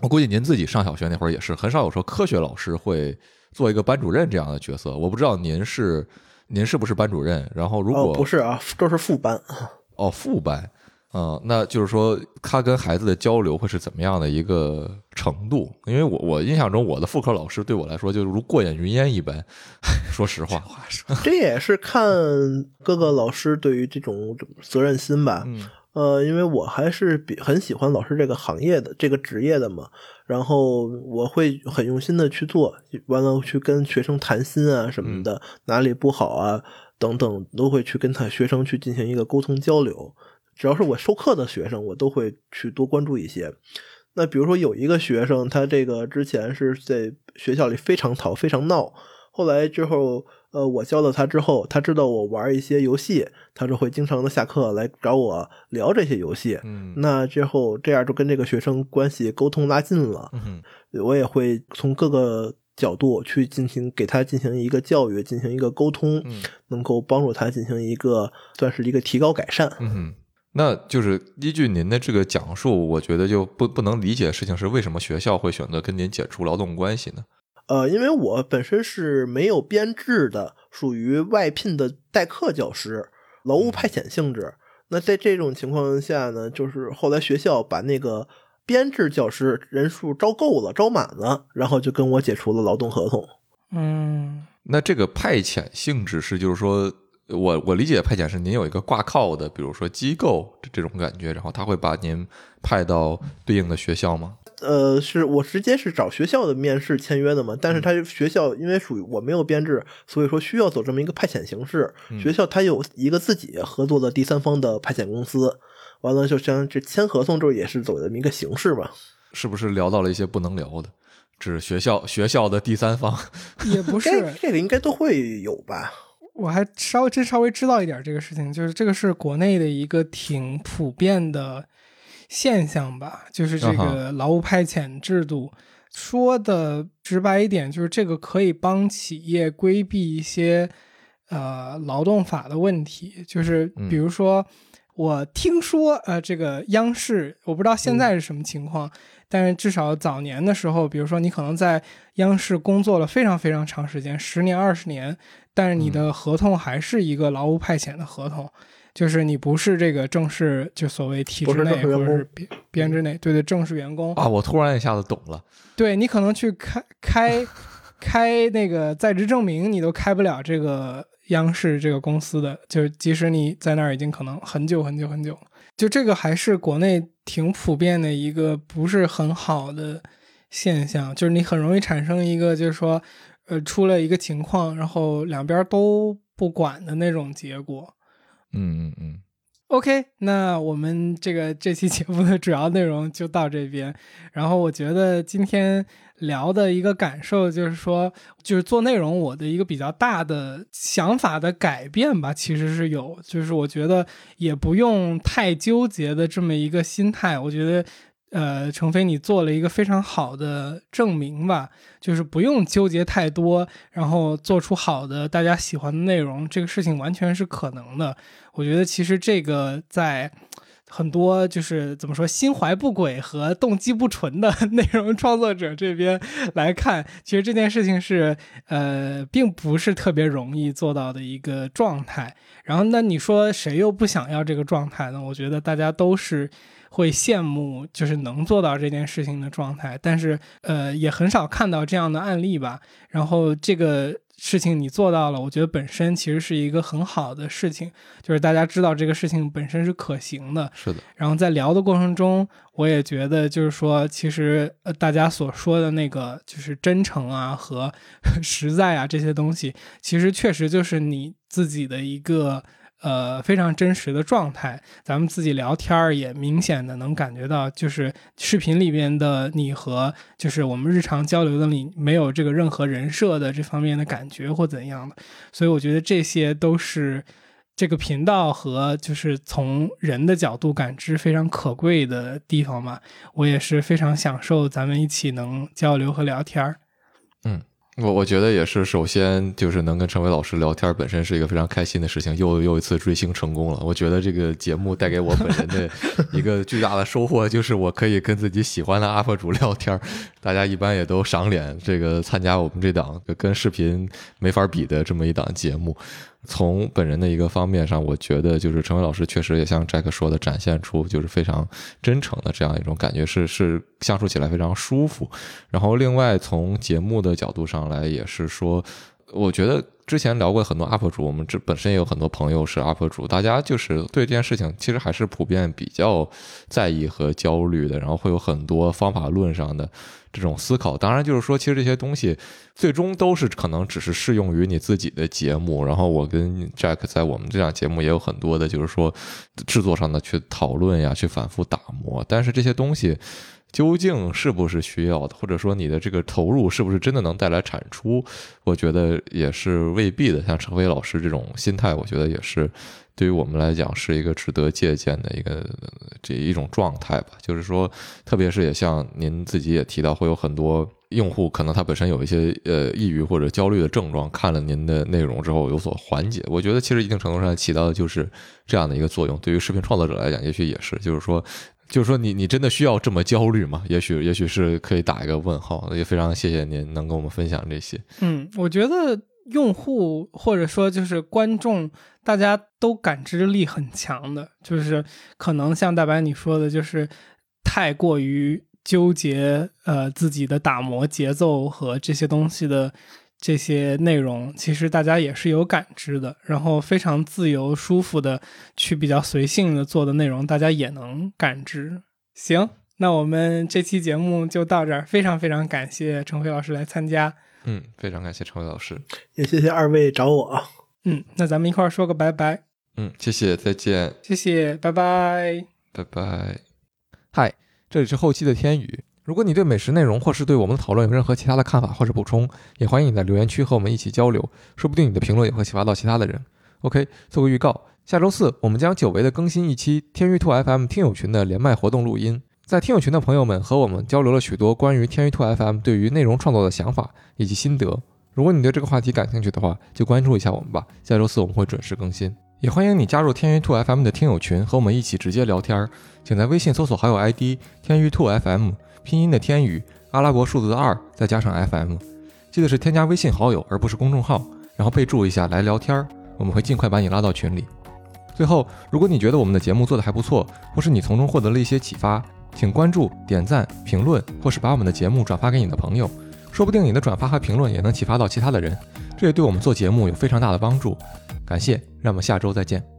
我估计您自己上小学那会儿也是很少有说科学老师会做一个班主任这样的角色。我不知道您是您是不是班主任？然后如果、哦，不是啊，这是副班。哦，副班，嗯、那就是说他跟孩子的交流会是怎么样的一个程度？因为我我印象中我的副科老师对我来说就如过眼云烟一般，说实话，话说，这也是看各个老师对于这种责任心吧。嗯呃，因为我还是比很喜欢老师这个行业的这个职业的嘛，然后我会很用心的去做，完了去跟学生谈心啊什么的，哪里不好啊等等，都会去跟他学生去进行一个沟通交流。只要是我授课的学生，我都会去多关注一些。那比如说有一个学生，他这个之前是在学校里非常淘、非常闹，后来之后，呃，我教了他之后，他知道我玩一些游戏，他就会经常的下课来找我聊这些游戏。嗯那之后这样就跟这个学生关系沟通拉近了，嗯我也会从各个角度去进行给他进行一个教育，进行一个沟通，嗯能够帮助他进行一个算是一个提高改善。嗯哼。那就是依据您的这个讲述，我觉得就不不能理解的事情是为什么学校会选择跟您解除劳动关系呢？呃，因为我本身是没有编制的，属于外聘的代课教师，劳务派遣性质。那在这种情况下呢，就是后来学校把那个编制教师人数招够了、招满了，然后就跟我解除了劳动合同。嗯，那这个派遣性质是，就是说我我理解派遣是您有一个挂靠的，比如说机构这这种感觉，然后他会把您派到对应的学校吗？呃，是我直接是找学校的面试签约的嘛，但是他学校因为属于我没有编制，所以说需要走这么一个派遣形式。学校它有一个自己合作的第三方的派遣公司，完了就像这签合同之后也是走这么一个形式嘛。是不是聊到了一些不能聊的？指学校学校的第三方，也不是，这这个应该都会有吧？我还稍微真稍微知道一点这个事情，就是这个是国内的一个挺普遍的现象吧，就是这个劳务派遣制度。说的直白一点，就是这个可以帮企业规避一些呃劳动法的问题，就是比如说。我听说，呃，这个央视，我不知道现在是什么情况，但是至少早年的时候，比如说你可能在央视工作了非常非常长时间，十年、二十年，但是你的合同还是一个劳务派遣的合同，就是你不是这个正式，就所谓体制内或者是编编制内，对对，正式员工，啊，我突然一下子懂了。对你可能去开开开那个在职证明，你都开不了这个央视这个公司的，就是即使你在那儿已经可能很久很久很久了，就这个还是国内挺普遍的一个不是很好的现象，就是你很容易产生一个就是说，呃，出了一个情况，然后两边都不管的那种结果。嗯嗯嗯，OK，那我们这个这期节目的主要内容就到这边。然后我觉得今天聊的一个感受就是说，就是做内容我的一个比较大的想法的改变吧，其实是有，就是我觉得也不用太纠结的这么一个心态。我觉得。呃，程飞，你做了一个非常好的证明吧，就是不用纠结太多，然后做出好的大家喜欢的内容，这个事情完全是可能的。我觉得其实这个在很多就是怎么说心怀不轨和动机不纯的 内容创作者这边来看，其实这件事情是呃并不是特别容易做到的一个状态。然后那你说谁又不想要这个状态呢？我觉得大家都是。会羡慕就是能做到这件事情的状态，但是呃也很少看到这样的案例吧。然后这个事情你做到了，我觉得本身其实是一个很好的事情，就是大家知道这个事情本身是可行的。是的。然后在聊的过程中，我也觉得就是说，其实呃大家所说的那个就是真诚啊和 实在啊这些东西，其实确实就是你自己的一个。呃，非常真实的状态，咱们自己聊天儿也明显的能感觉到，就是视频里边的你和就是我们日常交流的你没有这个任何人设的这方面的感觉或怎样的，所以我觉得这些都是这个频道和就是从人的角度感知非常可贵的地方嘛。我也是非常享受咱们一起能交流和聊天儿。嗯，我我觉得也是，首先就是能跟陈伟老师聊天，本身是一个非常开心的事情，又又一次追星成功了。我觉得这个节目带给我本人的 一个巨大的收获，就是我可以跟自己喜欢的 UP 主聊天，大家一般也都赏脸，这个参加我们这档跟视频没法比的这么一档节目。从本人的一个方面上，我觉得就是陈伟老师确实也像 Jack 说的，展现出就是非常真诚的这样一种感觉，是是相处起来非常舒服。然后另外从节目的角度上来，也是说，我觉得之前聊过很多 UP 主，我们这本身也有很多朋友是 UP 主，大家就是对这件事情其实还是普遍比较在意和焦虑的，然后会有很多方法论上的。这种思考，当然就是说，其实这些东西最终都是可能只是适用于你自己的节目。然后我跟 Jack 在我们这档节目也有很多的，就是说制作上的去讨论呀，去反复打磨。但是这些东西究竟是不是需要的，或者说你的这个投入是不是真的能带来产出，我觉得也是未必的。像陈飞老师这种心态，我觉得也是。对于我们来讲，是一个值得借鉴的一个这一种状态吧。就是说，特别是也像您自己也提到，会有很多用户可能他本身有一些呃抑郁或者焦虑的症状，看了您的内容之后有所缓解。我觉得其实一定程度上起到的就是这样的一个作用。对于视频创作者来讲，也许也是，就是说，就是说你你真的需要这么焦虑吗？也许也许是可以打一个问号。也非常谢谢您能跟我们分享这些。嗯，我觉得。用户或者说就是观众，大家都感知力很强的，就是可能像大白你说的，就是太过于纠结呃自己的打磨节奏和这些东西的这些内容，其实大家也是有感知的。然后非常自由舒服的去比较随性的做的内容，大家也能感知。行，那我们这期节目就到这儿，非常非常感谢陈辉老师来参加。嗯，非常感谢陈辉老师，也谢谢二位找我。嗯，那咱们一块儿说个拜拜。嗯，谢谢，再见。谢谢，拜拜，拜拜。嗨，这里是后期的天宇。如果你对美食内容或是对我们的讨论有任何其他的看法或者补充，也欢迎你在留言区和我们一起交流，说不定你的评论也会启发到其他的人。OK，做个预告，下周四我们将久违的更新一期天娱兔 FM 听友群的连麦活动录音。在听友群的朋友们和我们交流了许多关于天娱兔 FM 对于内容创作的想法以及心得。如果你对这个话题感兴趣的话，就关注一下我们吧。下周四我们会准时更新，也欢迎你加入天娱兔 FM 的听友群，和我们一起直接聊天儿。请在微信搜索好友 ID 天娱兔 FM，拼音的天宇，阿拉伯数字的二，再加上 FM。记得是添加微信好友，而不是公众号，然后备注一下来聊天儿，我们会尽快把你拉到群里。最后，如果你觉得我们的节目做得还不错，或是你从中获得了一些启发。请关注、点赞、评论，或是把我们的节目转发给你的朋友，说不定你的转发和评论也能启发到其他的人，这也对我们做节目有非常大的帮助。感谢，让我们下周再见。